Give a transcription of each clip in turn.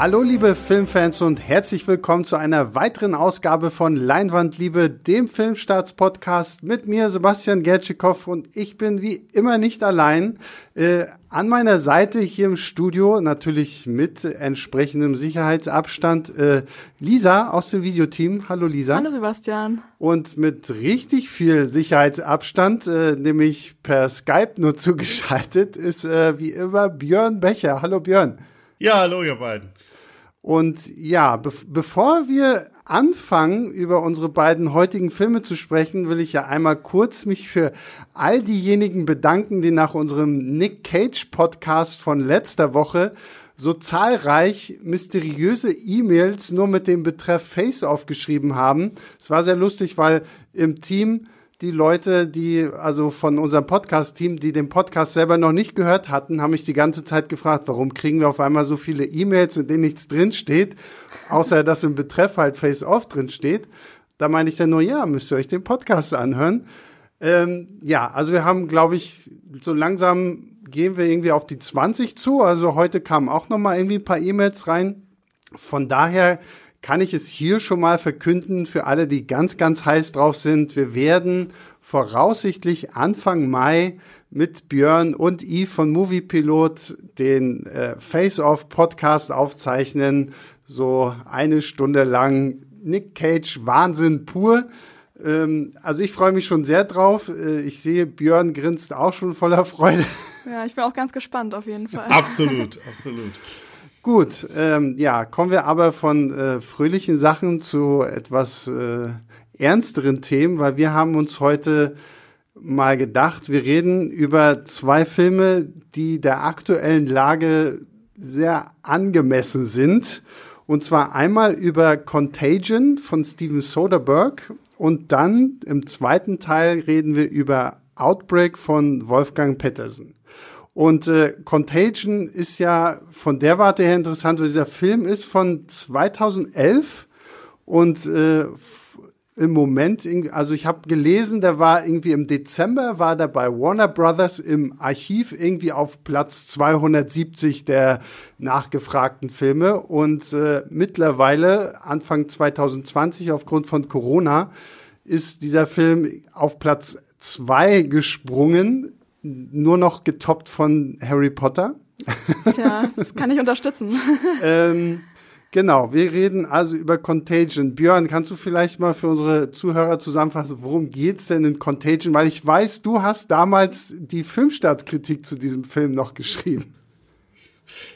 Hallo liebe Filmfans und herzlich willkommen zu einer weiteren Ausgabe von Leinwandliebe, dem Filmstarts-Podcast mit mir Sebastian Gertschikow und ich bin wie immer nicht allein. Äh, an meiner Seite hier im Studio, natürlich mit entsprechendem Sicherheitsabstand, äh, Lisa aus dem Videoteam. Hallo Lisa. Hallo Sebastian. Und mit richtig viel Sicherheitsabstand, äh, nämlich per Skype nur zugeschaltet, ist äh, wie immer Björn Becher. Hallo Björn. Ja, hallo ihr beiden. Und ja, be bevor wir anfangen, über unsere beiden heutigen Filme zu sprechen, will ich ja einmal kurz mich für all diejenigen bedanken, die nach unserem Nick Cage Podcast von letzter Woche so zahlreich mysteriöse E-Mails nur mit dem Betreff Face aufgeschrieben haben. Es war sehr lustig, weil im Team die Leute, die, also von unserem Podcast-Team, die den Podcast selber noch nicht gehört hatten, haben mich die ganze Zeit gefragt, warum kriegen wir auf einmal so viele E-Mails, in denen nichts drin steht, außer dass im Betreff halt Face-Off drin steht. Da meine ich dann nur, ja, müsst ihr euch den Podcast anhören. Ähm, ja, also wir haben, glaube ich, so langsam gehen wir irgendwie auf die 20 zu. Also heute kamen auch noch mal irgendwie ein paar E-Mails rein. Von daher kann ich es hier schon mal verkünden für alle, die ganz, ganz heiß drauf sind. Wir werden voraussichtlich Anfang Mai mit Björn und Yves von Moviepilot den äh, Face-Off-Podcast aufzeichnen. So eine Stunde lang Nick Cage Wahnsinn pur. Ähm, also ich freue mich schon sehr drauf. Äh, ich sehe, Björn grinst auch schon voller Freude. Ja, ich bin auch ganz gespannt auf jeden Fall. Absolut, absolut. Gut, ähm, ja, kommen wir aber von äh, fröhlichen Sachen zu etwas äh, ernsteren Themen, weil wir haben uns heute mal gedacht, wir reden über zwei Filme, die der aktuellen Lage sehr angemessen sind. Und zwar einmal über Contagion von Steven Soderbergh und dann im zweiten Teil reden wir über Outbreak von Wolfgang Pettersen. Und äh, Contagion ist ja von der Warte her interessant, weil dieser Film ist von 2011 und äh, im Moment, also ich habe gelesen, der war irgendwie im Dezember, war der bei Warner Brothers im Archiv irgendwie auf Platz 270 der nachgefragten Filme und äh, mittlerweile, Anfang 2020, aufgrund von Corona, ist dieser Film auf Platz zwei gesprungen nur noch getoppt von Harry Potter. Tja, das kann ich unterstützen. ähm, genau, wir reden also über Contagion. Björn, kannst du vielleicht mal für unsere Zuhörer zusammenfassen, worum geht's denn in Contagion? Weil ich weiß, du hast damals die Filmstartskritik zu diesem Film noch geschrieben.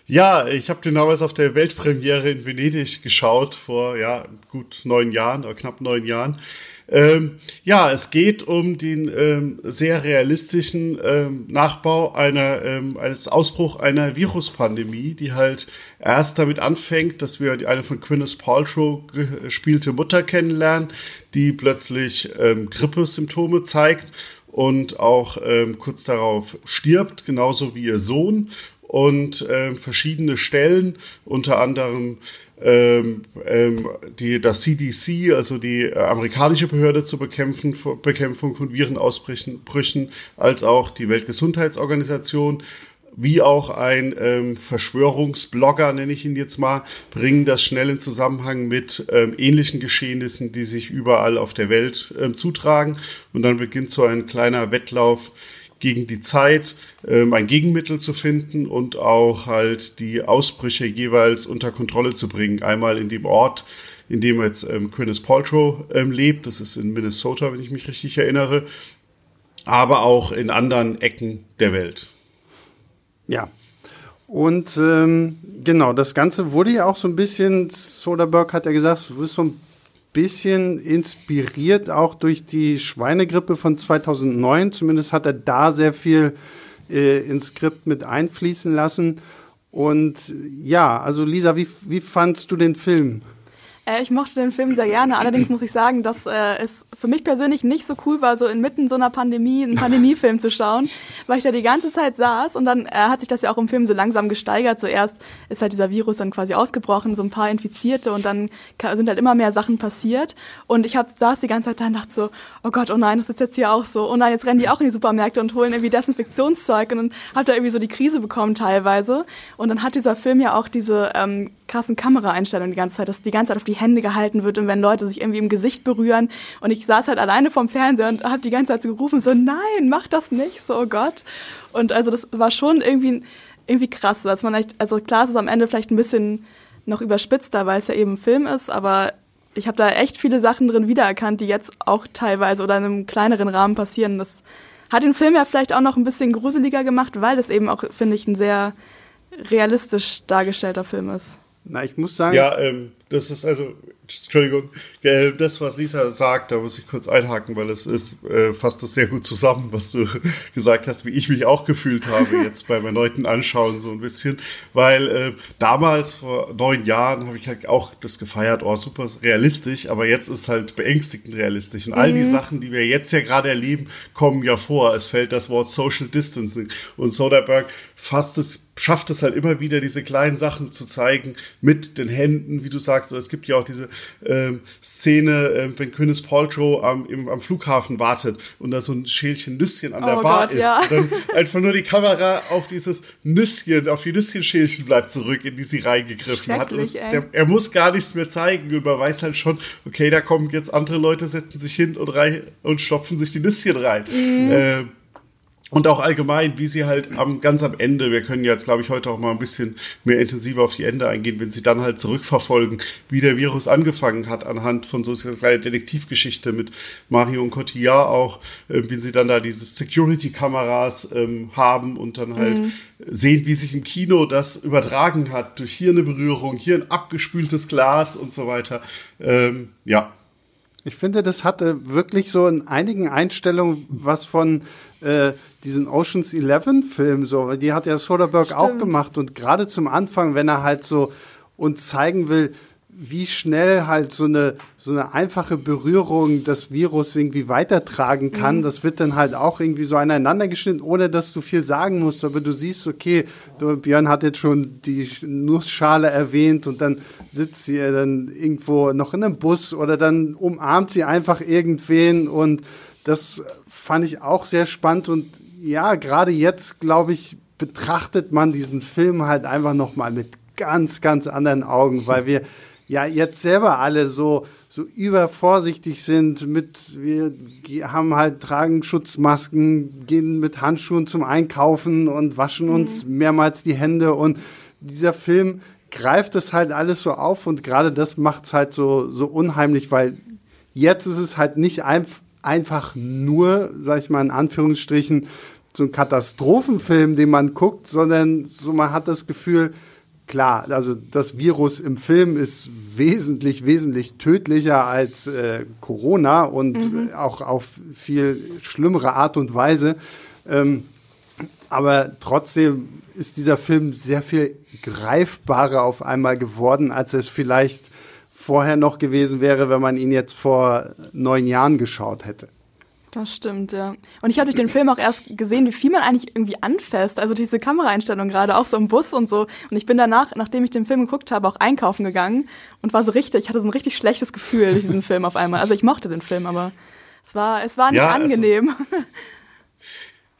Ja, ich habe den damals auf der Weltpremiere in Venedig geschaut, vor ja, gut neun Jahren oder knapp neun Jahren. Ähm, ja, es geht um den ähm, sehr realistischen ähm, Nachbau einer, ähm, eines Ausbruch einer Viruspandemie, die halt erst damit anfängt, dass wir eine von Gwyneth Paltrow gespielte Mutter kennenlernen, die plötzlich ähm, Grippesymptome zeigt und auch ähm, kurz darauf stirbt, genauso wie ihr Sohn und äh, verschiedene Stellen, unter anderem ähm, ähm, die, das CDC, also die äh, amerikanische Behörde zur Bekämpfen, Bekämpfung von Virenausbrüchen, als auch die Weltgesundheitsorganisation, wie auch ein ähm, Verschwörungsblogger, nenne ich ihn jetzt mal, bringen das schnell in Zusammenhang mit ähm, ähnlichen Geschehnissen, die sich überall auf der Welt ähm, zutragen. Und dann beginnt so ein kleiner Wettlauf gegen die Zeit ähm, ein Gegenmittel zu finden und auch halt die Ausbrüche jeweils unter Kontrolle zu bringen. Einmal in dem Ort, in dem jetzt ähm, Gwyneth Paltrow ähm, lebt, das ist in Minnesota, wenn ich mich richtig erinnere, aber auch in anderen Ecken der Welt. Ja. Und ähm, genau, das Ganze wurde ja auch so ein bisschen, Soderbergh hat ja gesagt, du bist so ein bisschen inspiriert auch durch die Schweinegrippe von 2009. Zumindest hat er da sehr viel äh, ins Skript mit einfließen lassen. Und ja, also Lisa, wie, wie fandst du den Film? Äh, ich mochte den Film sehr gerne. Allerdings muss ich sagen, dass äh, es für mich persönlich nicht so cool war, so inmitten so einer Pandemie einen Pandemiefilm zu schauen, weil ich da die ganze Zeit saß und dann äh, hat sich das ja auch im Film so langsam gesteigert. Zuerst ist halt dieser Virus dann quasi ausgebrochen, so ein paar Infizierte und dann sind halt immer mehr Sachen passiert. Und ich hab, saß die ganze Zeit da und dachte so, oh Gott, oh nein, das ist jetzt hier auch so. Oh nein, jetzt rennen die auch in die Supermärkte und holen irgendwie Desinfektionszeug und dann hat er irgendwie so die Krise bekommen teilweise. Und dann hat dieser Film ja auch diese ähm, krassen Kameraeinstellungen die ganze Zeit, dass die ganze Zeit auf die Hände gehalten wird und wenn Leute sich irgendwie im Gesicht berühren und ich saß halt alleine vorm Fernseher und habe die ganze Zeit so gerufen, so nein, mach das nicht, so oh Gott. Und also das war schon irgendwie, irgendwie krass, dass man echt, also klar ist es am Ende vielleicht ein bisschen noch überspitzter, weil es ja eben ein Film ist, aber ich habe da echt viele Sachen drin wiedererkannt, die jetzt auch teilweise oder in einem kleineren Rahmen passieren. Das hat den Film ja vielleicht auch noch ein bisschen gruseliger gemacht, weil es eben auch, finde ich, ein sehr realistisch dargestellter Film ist. Na, ich muss sagen. Ja, ähm, das ist also, Entschuldigung, das, was Lisa sagt, da muss ich kurz einhaken, weil es ist, äh, fasst das sehr gut zusammen, was du gesagt hast, wie ich mich auch gefühlt habe jetzt beim erneuten Anschauen so ein bisschen, weil äh, damals, vor neun Jahren, habe ich halt auch das gefeiert, oh, super realistisch, aber jetzt ist halt beängstigend realistisch. Und mhm. all die mhm. Sachen, die wir jetzt ja gerade erleben, kommen ja vor. Es fällt das Wort Social Distancing und Soderbergh fasst es schafft es halt immer wieder, diese kleinen Sachen zu zeigen mit den Händen, wie du sagst. Oder es gibt ja auch diese ähm, Szene, äh, wenn Königs Paltrow am, im, am Flughafen wartet und da so ein Schälchen Nüsschen an der oh Bar Gott, ist. Ja. Und dann einfach nur die Kamera auf dieses Nüsschen, auf die Nüsschenschälchen bleibt zurück, in die sie reingegriffen hat. Es, der, er muss gar nichts mehr zeigen und man weiß halt schon, okay, da kommen jetzt andere Leute, setzen sich hin und, rein, und stopfen sich die Nüsschen rein. Mhm. Äh, und auch allgemein, wie sie halt am, ganz am Ende, wir können jetzt, glaube ich, heute auch mal ein bisschen mehr intensiver auf die Ende eingehen, wenn sie dann halt zurückverfolgen, wie der Virus angefangen hat, anhand von so einer kleinen Detektivgeschichte mit Mario und Cotillard auch, äh, wie sie dann da diese Security-Kameras ähm, haben und dann halt mhm. sehen, wie sich im Kino das übertragen hat, durch hier eine Berührung, hier ein abgespültes Glas und so weiter. Ähm, ja, ich finde, das hatte wirklich so in einigen Einstellungen was von äh, diesen Oceans 11 Film so, die hat ja Soderbergh auch gemacht und gerade zum Anfang, wenn er halt so uns zeigen will, wie schnell halt so eine, so eine einfache Berührung das Virus irgendwie weitertragen kann. Mhm. Das wird dann halt auch irgendwie so aneinander geschnitten, ohne dass du viel sagen musst. Aber du siehst, okay, du, Björn hat jetzt schon die Nussschale erwähnt und dann sitzt sie dann irgendwo noch in einem Bus oder dann umarmt sie einfach irgendwen und das fand ich auch sehr spannend und ja, gerade jetzt, glaube ich, betrachtet man diesen Film halt einfach nochmal mit ganz, ganz anderen Augen, weil wir ja jetzt selber alle so so übervorsichtig sind mit wir haben halt tragen Schutzmasken, gehen mit Handschuhen zum Einkaufen und waschen uns mhm. mehrmals die Hände und dieser Film greift es halt alles so auf und gerade das macht es halt so so unheimlich, weil jetzt ist es halt nicht ein, einfach nur, sag ich mal in Anführungsstrichen, so ein Katastrophenfilm, den man guckt, sondern so man hat das Gefühl, klar, also das Virus im Film ist wesentlich, wesentlich tödlicher als äh, Corona und mhm. auch auf viel schlimmere Art und Weise. Ähm, aber trotzdem ist dieser Film sehr viel greifbarer auf einmal geworden, als es vielleicht vorher noch gewesen wäre, wenn man ihn jetzt vor neun Jahren geschaut hätte. Das stimmt, ja. Und ich habe durch den Film auch erst gesehen, wie viel man eigentlich irgendwie anfasst. Also diese Kameraeinstellung gerade, auch so im Bus und so. Und ich bin danach, nachdem ich den Film geguckt habe, auch einkaufen gegangen und war so richtig, ich hatte so ein richtig schlechtes Gefühl durch diesen Film auf einmal. Also ich mochte den Film, aber es war, es war nicht ja, also angenehm. Also,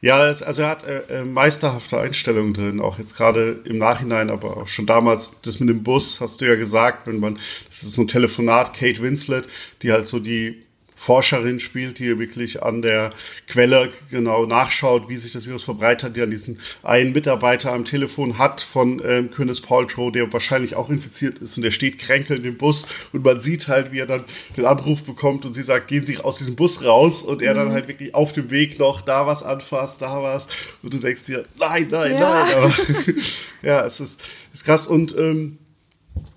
ja, es, also er hat äh, äh, meisterhafte Einstellungen drin, auch jetzt gerade im Nachhinein, aber auch schon damals, das mit dem Bus, hast du ja gesagt, wenn man, das ist so ein Telefonat, Kate Winslet, die halt so die Forscherin spielt, die wirklich an der Quelle genau nachschaut, wie sich das Virus verbreitet, die an diesen einen Mitarbeiter am Telefon hat von ähm, Königs Paltrow, der wahrscheinlich auch infiziert ist und der steht kränkelnd im Bus und man sieht halt, wie er dann den Anruf bekommt und sie sagt, gehen Sie aus diesem Bus raus und er mhm. dann halt wirklich auf dem Weg noch da was anfasst, da was und du denkst dir, nein, nein, ja. nein, aber ja, es ist, ist krass und ähm,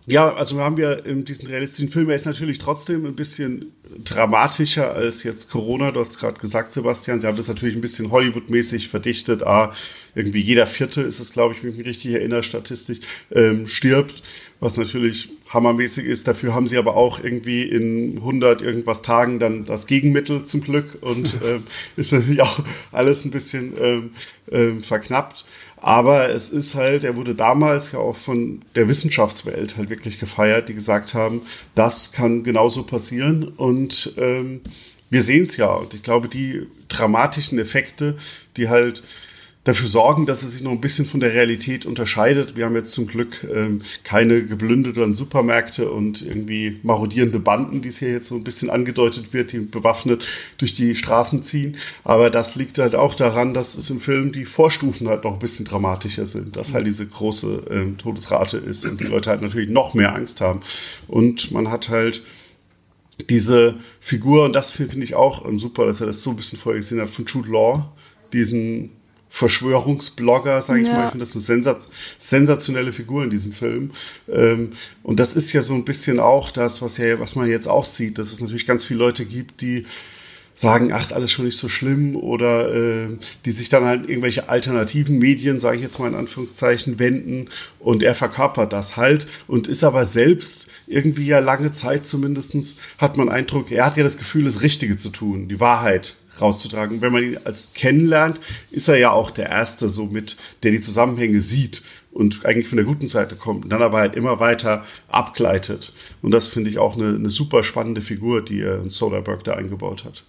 ja, also haben wir in diesen realistischen Film, er ist natürlich trotzdem ein bisschen dramatischer als jetzt Corona. Du hast gerade gesagt, Sebastian, sie haben das natürlich ein bisschen Hollywood-mäßig verdichtet. Ah, irgendwie jeder Vierte ist es, glaube ich, wenn ich mich richtig erinnere, statistisch, ähm, stirbt, was natürlich hammermäßig ist. Dafür haben sie aber auch irgendwie in 100 irgendwas Tagen dann das Gegenmittel zum Glück und ähm, ist natürlich auch alles ein bisschen ähm, ähm, verknappt. Aber es ist halt, er wurde damals ja auch von der Wissenschaftswelt halt wirklich gefeiert, die gesagt haben, das kann genauso passieren. Und ähm, wir sehen es ja. Und ich glaube, die dramatischen Effekte, die halt dafür sorgen, dass es sich noch ein bisschen von der Realität unterscheidet. Wir haben jetzt zum Glück ähm, keine geblündeten Supermärkte und irgendwie marodierende Banden, die es hier jetzt so ein bisschen angedeutet wird, die bewaffnet durch die Straßen ziehen. Aber das liegt halt auch daran, dass es im Film die Vorstufen halt noch ein bisschen dramatischer sind, dass halt diese große ähm, Todesrate ist und die Leute halt natürlich noch mehr Angst haben. Und man hat halt diese Figur, und das finde ich auch super, dass er das so ein bisschen vorher gesehen hat, von Jude Law, diesen Verschwörungsblogger, sage ich ja. mal. Ich finde das eine sensat sensationelle Figur in diesem Film. Ähm, und das ist ja so ein bisschen auch das, was, ja, was man jetzt auch sieht, dass es natürlich ganz viele Leute gibt, die sagen, ach, ist alles schon nicht so schlimm oder äh, die sich dann halt irgendwelche alternativen Medien, sage ich jetzt mal in Anführungszeichen, wenden und er verkörpert das halt und ist aber selbst irgendwie ja lange Zeit zumindestens hat man Eindruck, er hat ja das Gefühl, das Richtige zu tun, die Wahrheit rauszutragen. Wenn man ihn als kennenlernt, ist er ja auch der Erste so mit, der die Zusammenhänge sieht und eigentlich von der guten Seite kommt und dann aber halt immer weiter abgleitet. Und das finde ich auch eine, eine super spannende Figur, die er in Soderbergh da eingebaut hat.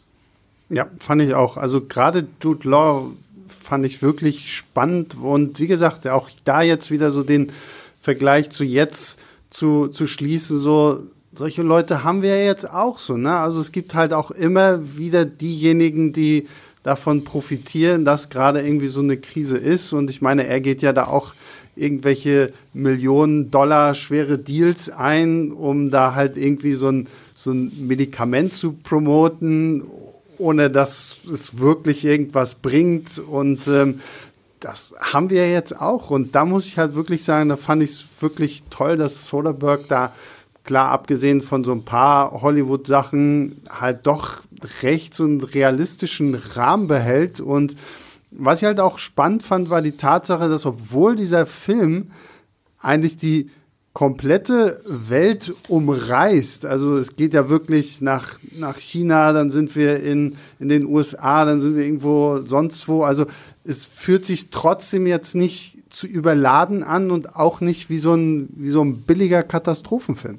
Ja, fand ich auch. Also gerade Jude Law fand ich wirklich spannend und wie gesagt, auch da jetzt wieder so den Vergleich zu jetzt zu, zu schließen, so solche Leute haben wir jetzt auch so, ne? Also es gibt halt auch immer wieder diejenigen, die davon profitieren, dass gerade irgendwie so eine Krise ist. Und ich meine, er geht ja da auch irgendwelche Millionen Dollar schwere Deals ein, um da halt irgendwie so ein, so ein Medikament zu promoten, ohne dass es wirklich irgendwas bringt. Und ähm, das haben wir jetzt auch. Und da muss ich halt wirklich sagen, da fand ich es wirklich toll, dass Soderbergh da klar abgesehen von so ein paar Hollywood-Sachen halt doch recht so einen realistischen Rahmen behält. Und was ich halt auch spannend fand, war die Tatsache, dass obwohl dieser Film eigentlich die komplette Welt umreißt. Also es geht ja wirklich nach, nach China, dann sind wir in, in den USA, dann sind wir irgendwo sonst wo. Also es fühlt sich trotzdem jetzt nicht zu überladen an und auch nicht wie so ein, wie so ein billiger Katastrophenfilm.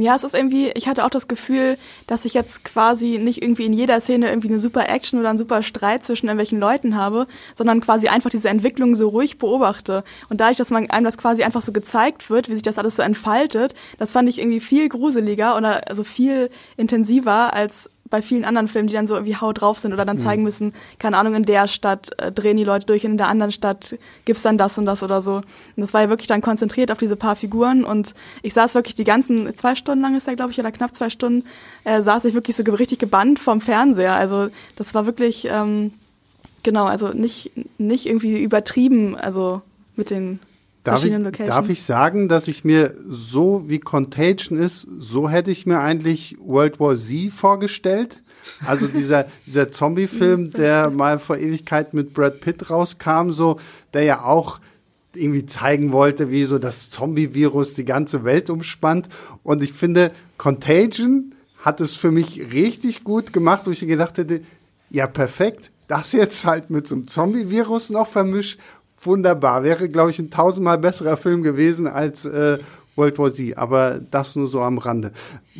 Ja, es ist irgendwie, ich hatte auch das Gefühl, dass ich jetzt quasi nicht irgendwie in jeder Szene irgendwie eine super Action oder einen super Streit zwischen irgendwelchen Leuten habe, sondern quasi einfach diese Entwicklung so ruhig beobachte. Und dadurch, dass man einem das quasi einfach so gezeigt wird, wie sich das alles so entfaltet, das fand ich irgendwie viel gruseliger oder also viel intensiver als bei vielen anderen Filmen, die dann so irgendwie haut drauf sind oder dann mhm. zeigen müssen, keine Ahnung, in der Stadt äh, drehen die Leute durch, in der anderen Stadt gibt's dann das und das oder so. Und das war ja wirklich dann konzentriert auf diese paar Figuren und ich saß wirklich die ganzen, zwei Stunden lang ist der, glaube ich, oder knapp zwei Stunden, äh, saß ich wirklich so richtig gebannt vom Fernseher. Also das war wirklich, ähm, genau, also nicht, nicht irgendwie übertrieben, also mit den Darf ich, darf ich sagen, dass ich mir so wie Contagion ist, so hätte ich mir eigentlich World War Z vorgestellt. Also dieser, dieser Zombie-Film, der mal vor Ewigkeit mit Brad Pitt rauskam, so, der ja auch irgendwie zeigen wollte, wie so das Zombie-Virus die ganze Welt umspannt. Und ich finde, Contagion hat es für mich richtig gut gemacht, wo ich gedacht hätte, ja, perfekt. Das jetzt halt mit so einem Zombie-Virus noch vermischt wunderbar. Wäre, glaube ich, ein tausendmal besserer Film gewesen als äh, World War Z. Aber das nur so am Rande.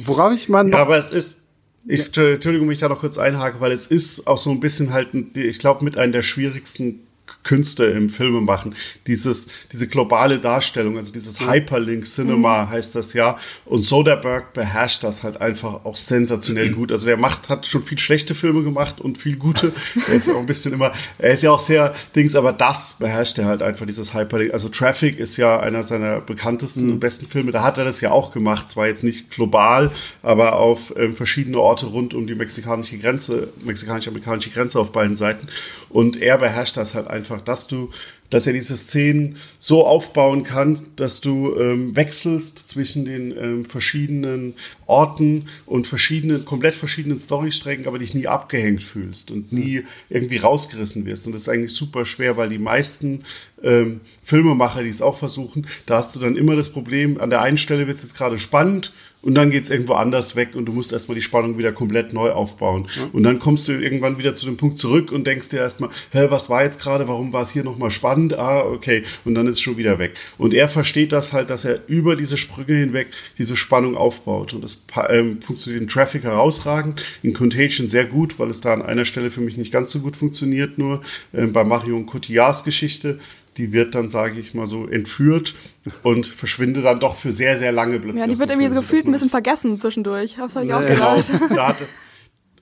Worauf ich mal noch. Ja, aber es ist. Ich, Entschuldigung, mich da noch kurz einhake, weil es ist auch so ein bisschen halt, ich glaube, mit einem der schwierigsten Künste im Filme machen. Dieses, diese globale Darstellung, also dieses Hyperlink Cinema mhm. heißt das ja. Und Soderbergh beherrscht das halt einfach auch sensationell gut. Also der macht, hat schon viel schlechte Filme gemacht und viel gute. er ist auch ein bisschen immer, er ist ja auch sehr Dings, aber das beherrscht er halt einfach, dieses Hyperlink. Also Traffic ist ja einer seiner bekanntesten mhm. und besten Filme. Da hat er das ja auch gemacht. Zwar jetzt nicht global, aber auf ähm, verschiedene Orte rund um die mexikanische Grenze, mexikanisch-amerikanische Grenze auf beiden Seiten. Und er beherrscht das halt einfach, dass du, dass er diese Szenen so aufbauen kann, dass du ähm, wechselst zwischen den ähm, verschiedenen Orten und verschiedenen, komplett verschiedenen Storystrecken, aber dich nie abgehängt fühlst und nie irgendwie rausgerissen wirst. Und das ist eigentlich super schwer, weil die meisten ähm, Filmemacher, die es auch versuchen, da hast du dann immer das Problem, an der einen Stelle wird es jetzt gerade spannend und dann geht's irgendwo anders weg und du musst erstmal die Spannung wieder komplett neu aufbauen. Ja. Und dann kommst du irgendwann wieder zu dem Punkt zurück und denkst dir erstmal, hä, was war jetzt gerade, warum war es hier nochmal spannend? Ah, okay. Und dann ist es schon wieder weg. Und er versteht das halt, dass er über diese Sprünge hinweg diese Spannung aufbaut. Und das ähm, funktioniert in Traffic herausragend, in Contagion sehr gut, weil es da an einer Stelle für mich nicht ganz so gut funktioniert, nur ähm, bei Marion Cotillards Geschichte die wird dann, sage ich mal so, entführt und verschwindet dann doch für sehr, sehr lange plötzlich. Ja, die wird irgendwie so gefühlt ein bisschen vergessen zwischendurch. Das habe ich auch genau. gedacht. Da hat,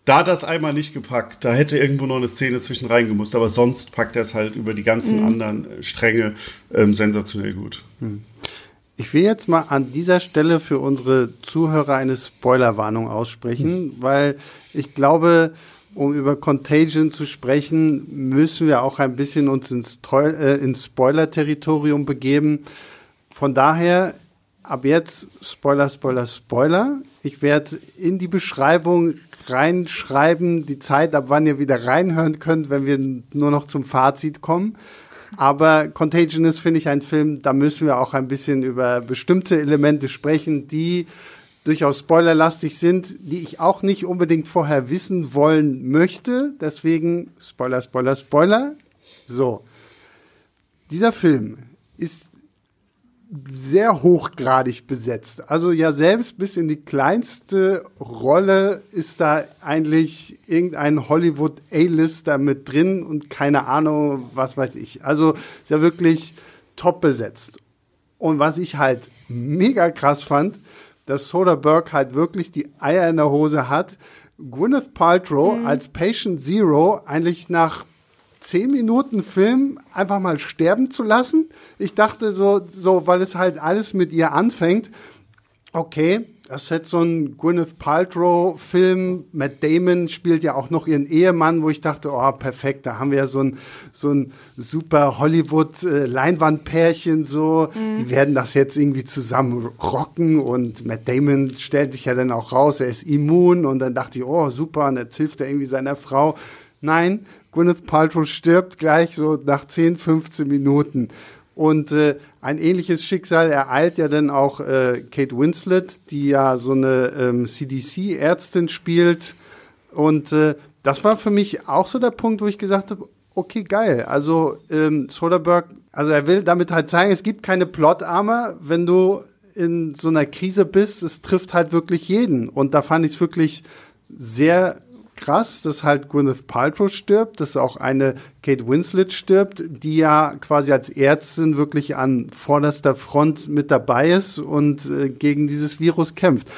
da hat das einmal nicht gepackt. Da hätte irgendwo noch eine Szene zwischen reingemusst. Aber sonst packt er es halt über die ganzen mhm. anderen äh, Stränge ähm, sensationell gut. Mhm. Ich will jetzt mal an dieser Stelle für unsere Zuhörer eine Spoilerwarnung aussprechen, mhm. weil ich glaube, um über Contagion zu sprechen, müssen wir auch ein bisschen uns ins, äh, ins Spoiler-Territorium begeben. Von daher, ab jetzt Spoiler, Spoiler, Spoiler. Ich werde in die Beschreibung reinschreiben, die Zeit, ab wann ihr wieder reinhören könnt, wenn wir nur noch zum Fazit kommen. Aber Contagion ist, finde ich, ein Film, da müssen wir auch ein bisschen über bestimmte Elemente sprechen, die durchaus spoilerlastig sind, die ich auch nicht unbedingt vorher wissen wollen möchte. Deswegen Spoiler, Spoiler, Spoiler. So. Dieser Film ist sehr hochgradig besetzt. Also ja, selbst bis in die kleinste Rolle ist da eigentlich irgendein Hollywood A-Lister mit drin und keine Ahnung, was weiß ich. Also ist ja wirklich top besetzt. Und was ich halt mega krass fand, dass Soderbergh halt wirklich die Eier in der Hose hat, Gwyneth Paltrow mhm. als Patient Zero eigentlich nach zehn Minuten Film einfach mal sterben zu lassen. Ich dachte so, so, weil es halt alles mit ihr anfängt. Okay, das ist jetzt so ein Gwyneth Paltrow-Film. Matt Damon spielt ja auch noch ihren Ehemann, wo ich dachte, oh, perfekt, da haben wir ja so ein, so ein super Hollywood-Leinwandpärchen so. Mhm. Die werden das jetzt irgendwie zusammen rocken und Matt Damon stellt sich ja dann auch raus, er ist immun und dann dachte ich, oh, super, und jetzt hilft er irgendwie seiner Frau. Nein, Gwyneth Paltrow stirbt gleich so nach 10, 15 Minuten. Und äh, ein ähnliches Schicksal ereilt ja dann auch äh, Kate Winslet, die ja so eine ähm, CDC-Ärztin spielt. Und äh, das war für mich auch so der Punkt, wo ich gesagt habe, okay, geil. Also ähm, Soderbergh, also er will damit halt zeigen, es gibt keine Plot-Armor, wenn du in so einer Krise bist. Es trifft halt wirklich jeden. Und da fand ich es wirklich sehr krass, dass halt Gwyneth Paltrow stirbt, dass auch eine Kate Winslet stirbt, die ja quasi als Ärztin wirklich an vorderster Front mit dabei ist und äh, gegen dieses Virus kämpft.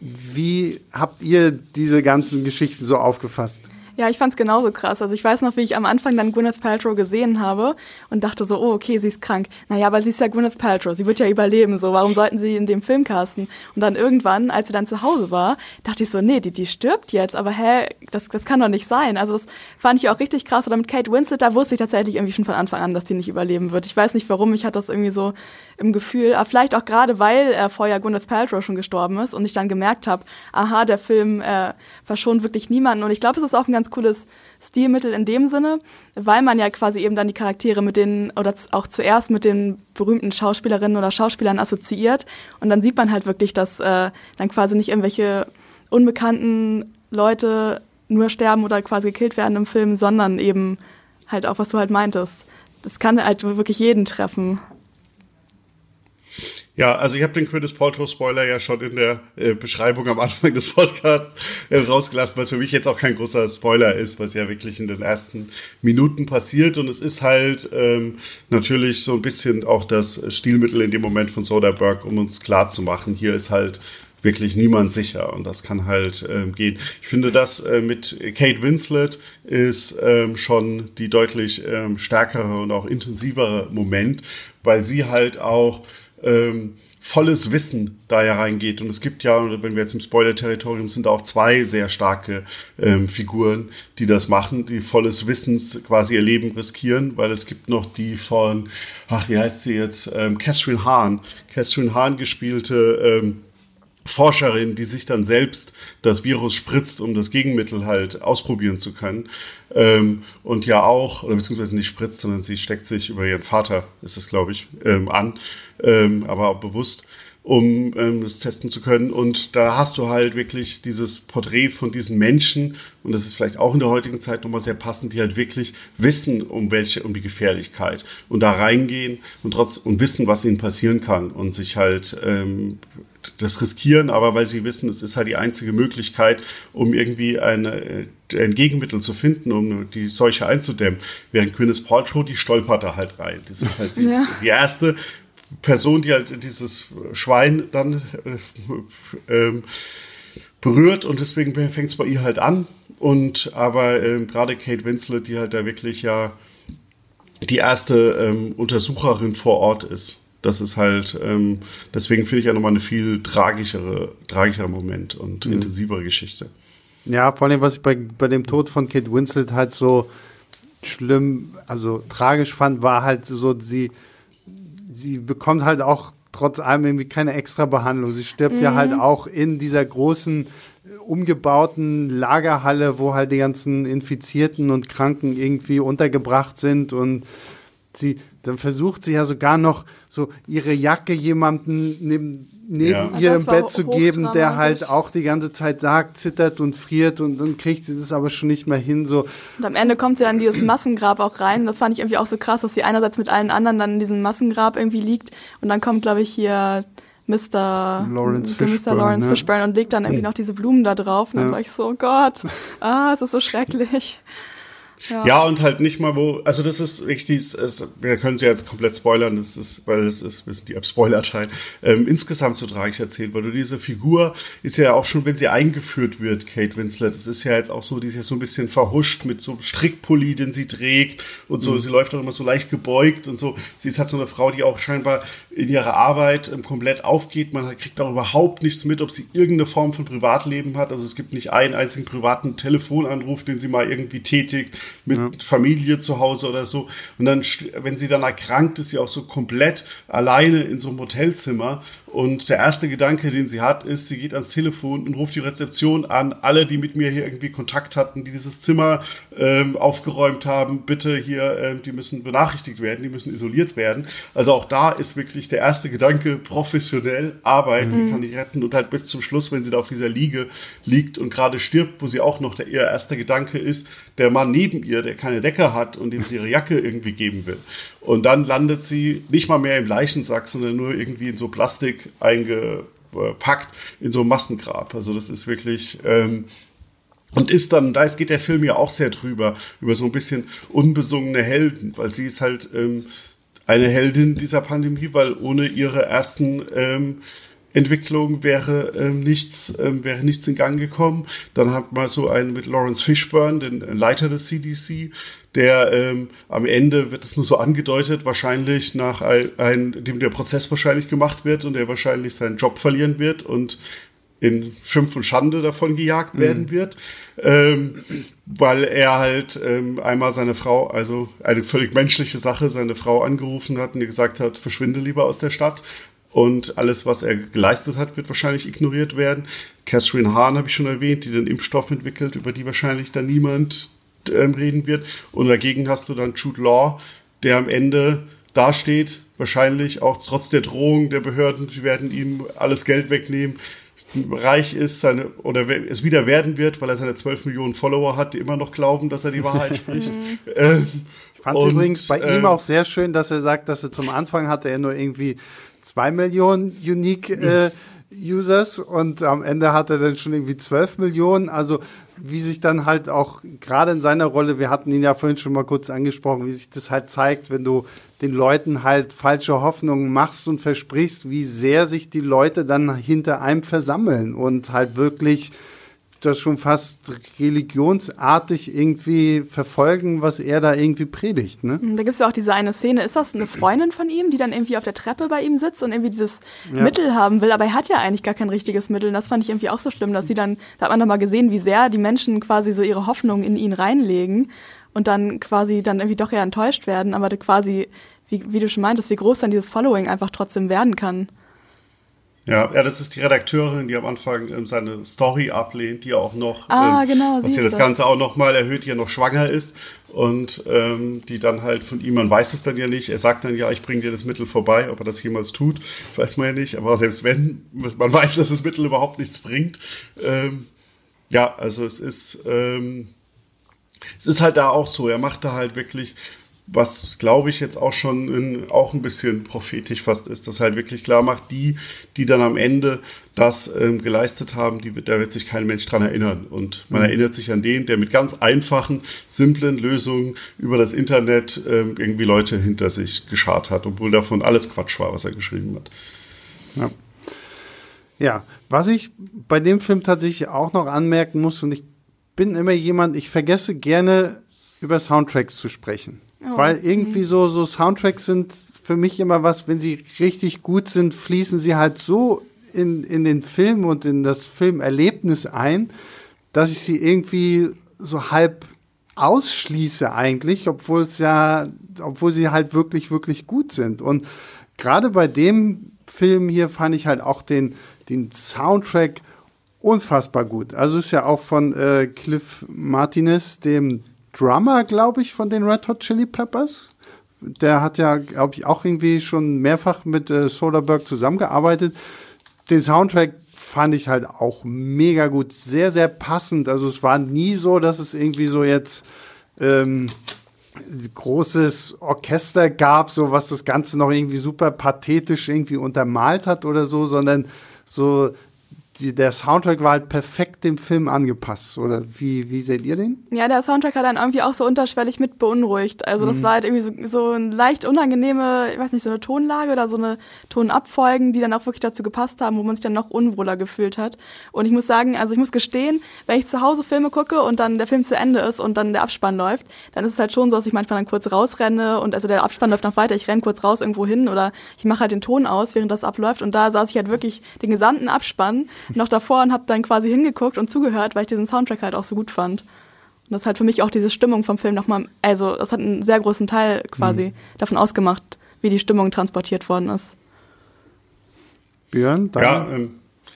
Wie habt ihr diese ganzen Geschichten so aufgefasst? Ja, ich fand's genauso krass. Also ich weiß noch, wie ich am Anfang dann Gwyneth Paltrow gesehen habe und dachte so, oh, okay, sie ist krank. Naja, aber sie ist ja Gwyneth Paltrow, sie wird ja überleben, so, warum sollten sie in dem Film casten? Und dann irgendwann, als sie dann zu Hause war, dachte ich so, nee, die, die stirbt jetzt, aber hä, das, das kann doch nicht sein. Also das fand ich auch richtig krass. Oder mit Kate Winslet, da wusste ich tatsächlich irgendwie schon von Anfang an, dass die nicht überleben wird. Ich weiß nicht warum, ich hatte das irgendwie so im Gefühl, aber vielleicht auch gerade, weil äh, vorher Gwyneth Paltrow schon gestorben ist und ich dann gemerkt habe, aha, der Film äh, verschont wirklich niemanden. Und ich glaube, es ist auch ein ganz cooles Stilmittel in dem Sinne, weil man ja quasi eben dann die Charaktere mit den, oder auch zuerst mit den berühmten Schauspielerinnen oder Schauspielern assoziiert. Und dann sieht man halt wirklich, dass äh, dann quasi nicht irgendwelche unbekannten Leute nur sterben oder quasi gekillt werden im Film, sondern eben halt auch, was du halt meintest. Das kann halt wirklich jeden treffen. Ja, also ich habe den Quintus Paltrow-Spoiler ja schon in der äh, Beschreibung am Anfang des Podcasts äh, rausgelassen, was für mich jetzt auch kein großer Spoiler ist, was ja wirklich in den ersten Minuten passiert. Und es ist halt ähm, natürlich so ein bisschen auch das Stilmittel in dem Moment von Soderbergh, um uns klar zu machen, hier ist halt wirklich niemand sicher und das kann halt ähm, gehen. Ich finde, das äh, mit Kate Winslet ist ähm, schon die deutlich ähm, stärkere und auch intensivere Moment, weil sie halt auch ähm, volles Wissen da ja reingeht. Und es gibt ja, wenn wir jetzt im Spoiler-Territorium sind, auch zwei sehr starke ähm, Figuren, die das machen, die volles Wissens quasi ihr Leben riskieren, weil es gibt noch die von, ach, wie heißt sie jetzt, ähm, Catherine Hahn. Catherine Hahn gespielte ähm, Forscherin, die sich dann selbst das Virus spritzt, um das Gegenmittel halt ausprobieren zu können. Ähm, und ja auch, oder beziehungsweise nicht spritzt, sondern sie steckt sich über ihren Vater, ist es glaube ich, ähm, an, ähm, aber auch bewusst. um ähm, das testen zu können. Und da hast du halt wirklich dieses Porträt von diesen Menschen, und das ist vielleicht auch in der heutigen Zeit nochmal sehr passend, die halt wirklich wissen, um welche, um die Gefährlichkeit und da reingehen und trotz und wissen, was ihnen passieren kann und sich halt ähm, das riskieren, aber weil sie wissen, es ist halt die einzige Möglichkeit, um irgendwie eine, äh, ein Gegenmittel zu finden, um die Seuche einzudämmen. Während Gwyneth Paltrow, die stolpert da halt rein. Das ist halt die, ja. die erste Person, die halt dieses Schwein dann äh, berührt und deswegen fängt es bei ihr halt an. Und aber äh, gerade Kate Winslet, die halt da wirklich ja die erste ähm, Untersucherin vor Ort ist. Das ist halt, ähm, deswegen finde ich ja nochmal eine viel tragischere, tragischer Moment und mhm. intensivere Geschichte. Ja, vor allem, was ich bei, bei dem Tod von Kate Winslet halt so schlimm, also tragisch fand, war halt so, sie, sie bekommt halt auch trotz allem irgendwie keine extra Behandlung. Sie stirbt mhm. ja halt auch in dieser großen umgebauten Lagerhalle, wo halt die ganzen Infizierten und Kranken irgendwie untergebracht sind und sie, dann versucht sie ja sogar noch so ihre Jacke jemanden neben, neben ja. ihr im Bett zu geben, der halt auch die ganze Zeit sagt, zittert und friert und dann kriegt sie das aber schon nicht mehr hin, so. Und am Ende kommt sie dann in dieses Massengrab auch rein. Das fand ich irgendwie auch so krass, dass sie einerseits mit allen anderen dann in diesem Massengrab irgendwie liegt und dann kommt, glaube ich, hier Mr. Lawrence Fishburne, Mr. Lawrence ne? Fishburne und legt dann irgendwie noch diese Blumen da drauf und dann war ich so, oh Gott, ah, es ist so schrecklich. Ja. ja. und halt nicht mal wo, also das ist richtig, es, wir können sie jetzt komplett spoilern, das ist, weil es ist, wir sind die Spoiler-Teil, ähm, insgesamt so tragisch erzählt, weil du diese Figur ist ja auch schon, wenn sie eingeführt wird, Kate Winslet, das ist ja jetzt auch so, die ist ja so ein bisschen verhuscht mit so Strickpulli, den sie trägt und so, mhm. sie läuft auch immer so leicht gebeugt und so, sie ist halt so eine Frau, die auch scheinbar in ihrer Arbeit ähm, komplett aufgeht, man kriegt auch überhaupt nichts mit, ob sie irgendeine Form von Privatleben hat, also es gibt nicht einen einzigen privaten Telefonanruf, den sie mal irgendwie tätigt, mit ja. Familie zu Hause oder so. Und dann, wenn sie dann erkrankt, ist sie auch so komplett alleine in so einem Hotelzimmer und der erste Gedanke, den sie hat, ist, sie geht ans Telefon und ruft die Rezeption an. Alle, die mit mir hier irgendwie Kontakt hatten, die dieses Zimmer ähm, aufgeräumt haben, bitte hier, ähm, die müssen benachrichtigt werden, die müssen isoliert werden. Also auch da ist wirklich der erste Gedanke professionell arbeiten, mhm. wie kann ich retten und halt bis zum Schluss, wenn sie da auf dieser Liege liegt und gerade stirbt, wo sie auch noch der ihr erster Gedanke ist, der Mann neben ihr, der keine Decke hat und dem sie ihre Jacke irgendwie geben will. Und dann landet sie nicht mal mehr im Leichensack, sondern nur irgendwie in so Plastik eingepackt, in so einem Massengrab. Also das ist wirklich. Ähm, und ist dann, da geht der Film ja auch sehr drüber, über so ein bisschen unbesungene Helden, weil sie ist halt ähm, eine Heldin dieser Pandemie, weil ohne ihre ersten ähm, Entwicklung wäre ähm, nichts, ähm, wäre nichts in Gang gekommen. Dann hat man so einen mit Lawrence Fishburne, den Leiter des CDC, der ähm, am Ende wird es nur so angedeutet, wahrscheinlich nach ein, ein, dem der Prozess wahrscheinlich gemacht wird und der wahrscheinlich seinen Job verlieren wird und in Schimpf und Schande davon gejagt mhm. werden wird, ähm, weil er halt ähm, einmal seine Frau, also eine völlig menschliche Sache, seine Frau angerufen hat und ihr gesagt hat, verschwinde lieber aus der Stadt. Und alles, was er geleistet hat, wird wahrscheinlich ignoriert werden. Catherine Hahn habe ich schon erwähnt, die den Impfstoff entwickelt, über die wahrscheinlich dann niemand ähm, reden wird. Und dagegen hast du dann Jude Law, der am Ende dasteht, wahrscheinlich auch trotz der Drohung der Behörden, sie werden ihm alles Geld wegnehmen, reich ist seine, oder es wieder werden wird, weil er seine 12 Millionen Follower hat, die immer noch glauben, dass er die Wahrheit spricht. ähm, ich fand es übrigens bei ähm, ihm auch sehr schön, dass er sagt, dass er zum Anfang hatte er nur irgendwie zwei Millionen Unique äh, Users und am Ende hat er dann schon irgendwie 12 Millionen. Also wie sich dann halt auch gerade in seiner Rolle, wir hatten ihn ja vorhin schon mal kurz angesprochen, wie sich das halt zeigt, wenn du den Leuten halt falsche Hoffnungen machst und versprichst, wie sehr sich die Leute dann hinter einem versammeln und halt wirklich das schon fast religionsartig irgendwie verfolgen, was er da irgendwie predigt. Ne? Da gibt es ja auch diese eine Szene, ist das eine Freundin von ihm, die dann irgendwie auf der Treppe bei ihm sitzt und irgendwie dieses ja. Mittel haben will, aber er hat ja eigentlich gar kein richtiges Mittel. Und das fand ich irgendwie auch so schlimm, dass sie dann, da hat man nochmal gesehen, wie sehr die Menschen quasi so ihre Hoffnung in ihn reinlegen und dann quasi dann irgendwie doch eher enttäuscht werden, aber quasi, wie, wie du schon meintest, wie groß dann dieses Following einfach trotzdem werden kann. Ja, ja, das ist die Redakteurin, die am Anfang ähm, seine Story ablehnt, die auch noch, ah, ähm, genau, was hier das, das. Ganze auch noch mal erhöht, die ja noch schwanger ist und ähm, die dann halt von ihm, man weiß es dann ja nicht, er sagt dann ja, ich bringe dir das Mittel vorbei, ob er das jemals tut, weiß man ja nicht, aber selbst wenn, man weiß, dass das Mittel überhaupt nichts bringt, ähm, ja, also es ist, ähm, es ist halt da auch so, er macht da halt wirklich was glaube ich jetzt auch schon in, auch ein bisschen prophetisch fast ist, das halt wirklich klar macht, die, die dann am Ende das ähm, geleistet haben, die, da wird sich kein Mensch dran erinnern. Und man mhm. erinnert sich an den, der mit ganz einfachen, simplen Lösungen über das Internet ähm, irgendwie Leute hinter sich geschart hat, obwohl davon alles Quatsch war, was er geschrieben hat. Ja. Ja, was ich bei dem Film tatsächlich auch noch anmerken muss, und ich bin immer jemand, ich vergesse gerne über Soundtracks zu sprechen. Oh. Weil irgendwie so, so Soundtracks sind für mich immer was, wenn sie richtig gut sind, fließen sie halt so in, in den Film und in das Filmerlebnis ein, dass ich sie irgendwie so halb ausschließe eigentlich, obwohl es ja, obwohl sie halt wirklich, wirklich gut sind. Und gerade bei dem Film hier fand ich halt auch den, den Soundtrack unfassbar gut. Also ist ja auch von äh, Cliff Martinez, dem Drummer, glaube ich, von den Red Hot Chili Peppers. Der hat ja, glaube ich, auch irgendwie schon mehrfach mit äh, Soderbergh zusammengearbeitet. Den Soundtrack fand ich halt auch mega gut, sehr, sehr passend. Also es war nie so, dass es irgendwie so jetzt ähm, großes Orchester gab, so was das Ganze noch irgendwie super pathetisch irgendwie untermalt hat oder so, sondern so die, der Soundtrack war halt perfekt dem Film angepasst. Oder wie, wie seht ihr den? Ja, der Soundtrack hat dann irgendwie auch so unterschwellig mit beunruhigt. Also das mhm. war halt irgendwie so, so eine leicht unangenehme, ich weiß nicht, so eine Tonlage oder so eine Tonabfolgen, die dann auch wirklich dazu gepasst haben, wo man sich dann noch unwohler gefühlt hat. Und ich muss sagen, also ich muss gestehen, wenn ich zu Hause Filme gucke und dann der Film zu Ende ist und dann der Abspann läuft, dann ist es halt schon so, dass ich manchmal dann kurz rausrenne und also der Abspann läuft noch weiter, ich renne kurz raus irgendwo hin oder ich mache halt den Ton aus, während das abläuft. Und da saß ich halt wirklich den gesamten Abspann noch davor und habe dann quasi hingeguckt und zugehört, weil ich diesen Soundtrack halt auch so gut fand. Und das hat für mich auch diese Stimmung vom Film nochmal, also das hat einen sehr großen Teil quasi mhm. davon ausgemacht, wie die Stimmung transportiert worden ist. Björn, dein? Ja, ähm,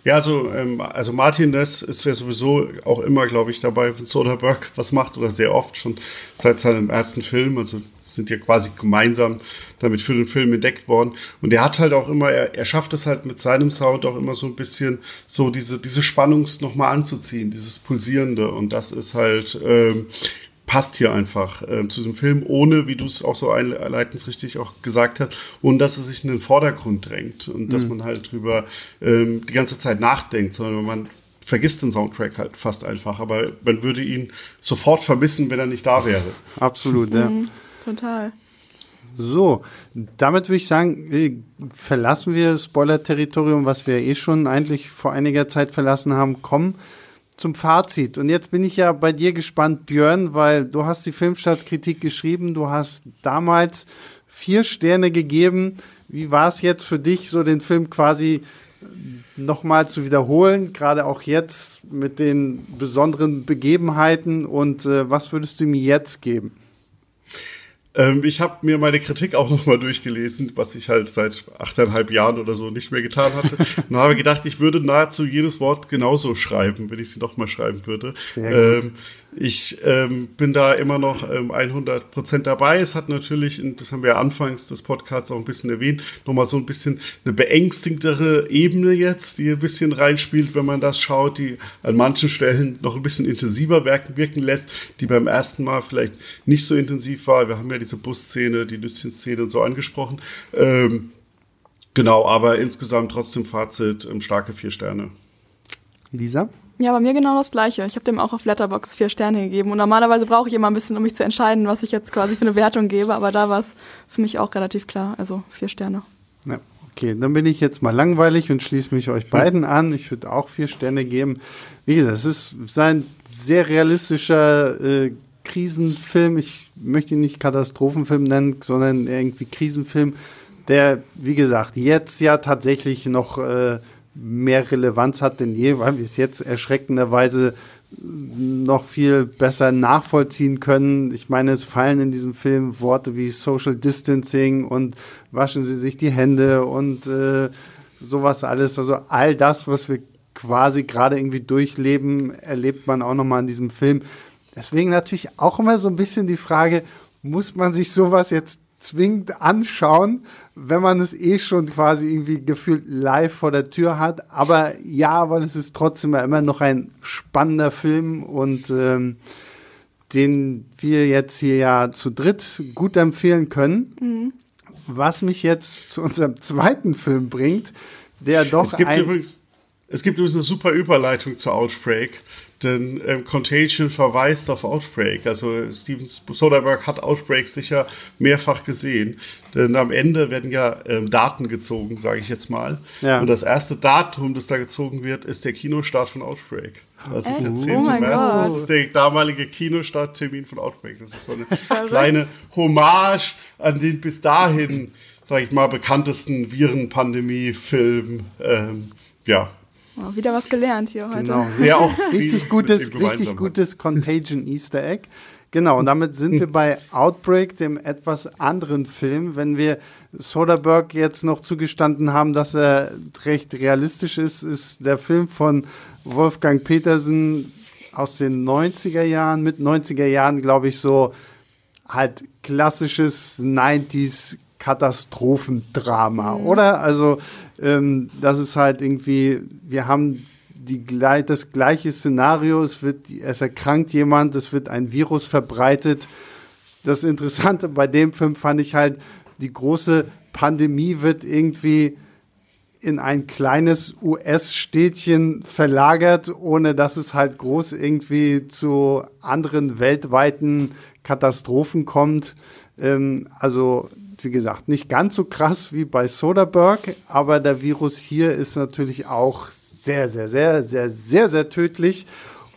ja, also, ähm, also Martin Ness ist ja sowieso auch immer, glaube ich, dabei, wenn Soderbergh was macht oder sehr oft schon seit seinem ersten Film. Also sind ja quasi gemeinsam damit für den Film entdeckt worden. Und er hat halt auch immer, er, er schafft es halt mit seinem Sound auch immer so ein bisschen so diese, diese Spannungs nochmal anzuziehen, dieses Pulsierende. Und das ist halt, ähm, passt hier einfach äh, zu diesem Film, ohne, wie du es auch so einleitend richtig auch gesagt hast, ohne dass es sich in den Vordergrund drängt und mhm. dass man halt drüber ähm, die ganze Zeit nachdenkt, sondern man vergisst den Soundtrack halt fast einfach, aber man würde ihn sofort vermissen, wenn er nicht da wäre. Absolut, ja. Mhm, total. So, damit würde ich sagen, äh, verlassen wir Spoiler-Territorium, was wir eh schon eigentlich vor einiger Zeit verlassen haben, kommen zum Fazit. Und jetzt bin ich ja bei dir gespannt, Björn, weil du hast die Filmstartskritik geschrieben, du hast damals vier Sterne gegeben. Wie war es jetzt für dich, so den Film quasi nochmal zu wiederholen, gerade auch jetzt mit den besonderen Begebenheiten und äh, was würdest du mir jetzt geben? Ähm, ich habe mir meine Kritik auch nochmal durchgelesen, was ich halt seit achteinhalb Jahren oder so nicht mehr getan hatte. und habe gedacht, ich würde nahezu jedes Wort genauso schreiben, wenn ich sie nochmal schreiben würde. Sehr gut. Ähm, ich ähm, bin da immer noch ähm, 100 Prozent dabei. Es hat natürlich, das haben wir ja anfangs des Podcasts auch ein bisschen erwähnt, nochmal so ein bisschen eine beängstigtere Ebene jetzt, die ein bisschen reinspielt, wenn man das schaut, die an manchen Stellen noch ein bisschen intensiver wirken, wirken lässt, die beim ersten Mal vielleicht nicht so intensiv war. Wir haben ja diese Busszene, die Nüsschen-Szene und so angesprochen. Ähm, genau, aber insgesamt trotzdem Fazit, ähm, starke vier Sterne. Lisa? Ja, bei mir genau das Gleiche. Ich habe dem auch auf Letterbox vier Sterne gegeben. Und normalerweise brauche ich immer ein bisschen, um mich zu entscheiden, was ich jetzt quasi für eine Wertung gebe. Aber da war es für mich auch relativ klar. Also vier Sterne. Ja, okay. Dann bin ich jetzt mal langweilig und schließe mich euch beiden an. Ich würde auch vier Sterne geben. Wie gesagt, es ist ein sehr realistischer äh, Krisenfilm. Ich möchte ihn nicht Katastrophenfilm nennen, sondern irgendwie Krisenfilm, der, wie gesagt, jetzt ja tatsächlich noch äh, mehr Relevanz hat denn je, weil wir es jetzt erschreckenderweise noch viel besser nachvollziehen können. Ich meine, es fallen in diesem Film Worte wie Social Distancing und waschen Sie sich die Hände und äh, sowas alles. Also all das, was wir quasi gerade irgendwie durchleben, erlebt man auch nochmal in diesem Film. Deswegen natürlich auch immer so ein bisschen die Frage, muss man sich sowas jetzt zwingend anschauen, wenn man es eh schon quasi irgendwie gefühlt live vor der Tür hat. Aber ja, weil es ist trotzdem immer noch ein spannender Film und ähm, den wir jetzt hier ja zu dritt gut empfehlen können. Mhm. Was mich jetzt zu unserem zweiten Film bringt, der doch es gibt ein übrigens es gibt übrigens eine super Überleitung zu Outbreak, denn ähm, Contagion verweist auf Outbreak. Also Steven Soderbergh hat Outbreak sicher mehrfach gesehen, denn am Ende werden ja ähm, Daten gezogen, sage ich jetzt mal. Ja. Und das erste Datum, das da gezogen wird, ist der Kinostart von Outbreak. Das ist der Echt? 10. Oh März. Das ist der damalige Kinostarttermin von Outbreak. Das ist so eine kleine Hommage an den bis dahin, sage ich mal, bekanntesten Virenpandemie-Film. Ähm, ja, Oh, wieder was gelernt hier heute. Genau. Ja, auch richtig gutes, richtig gutes Contagion Easter Egg. Genau, und damit sind wir bei Outbreak, dem etwas anderen Film. Wenn wir Soderbergh jetzt noch zugestanden haben, dass er recht realistisch ist, ist der Film von Wolfgang Petersen aus den 90er Jahren, mit 90er Jahren, glaube ich, so halt klassisches 90s Katastrophendrama, oder? Also ähm, das ist halt irgendwie, wir haben die, das gleiche Szenario, es wird, es erkrankt jemand, es wird ein Virus verbreitet. Das Interessante bei dem Film fand ich halt, die große Pandemie wird irgendwie in ein kleines US-Städtchen verlagert, ohne dass es halt groß irgendwie zu anderen weltweiten Katastrophen kommt. Ähm, also, wie gesagt, nicht ganz so krass wie bei Soderbergh, aber der Virus hier ist natürlich auch sehr, sehr, sehr, sehr, sehr, sehr tödlich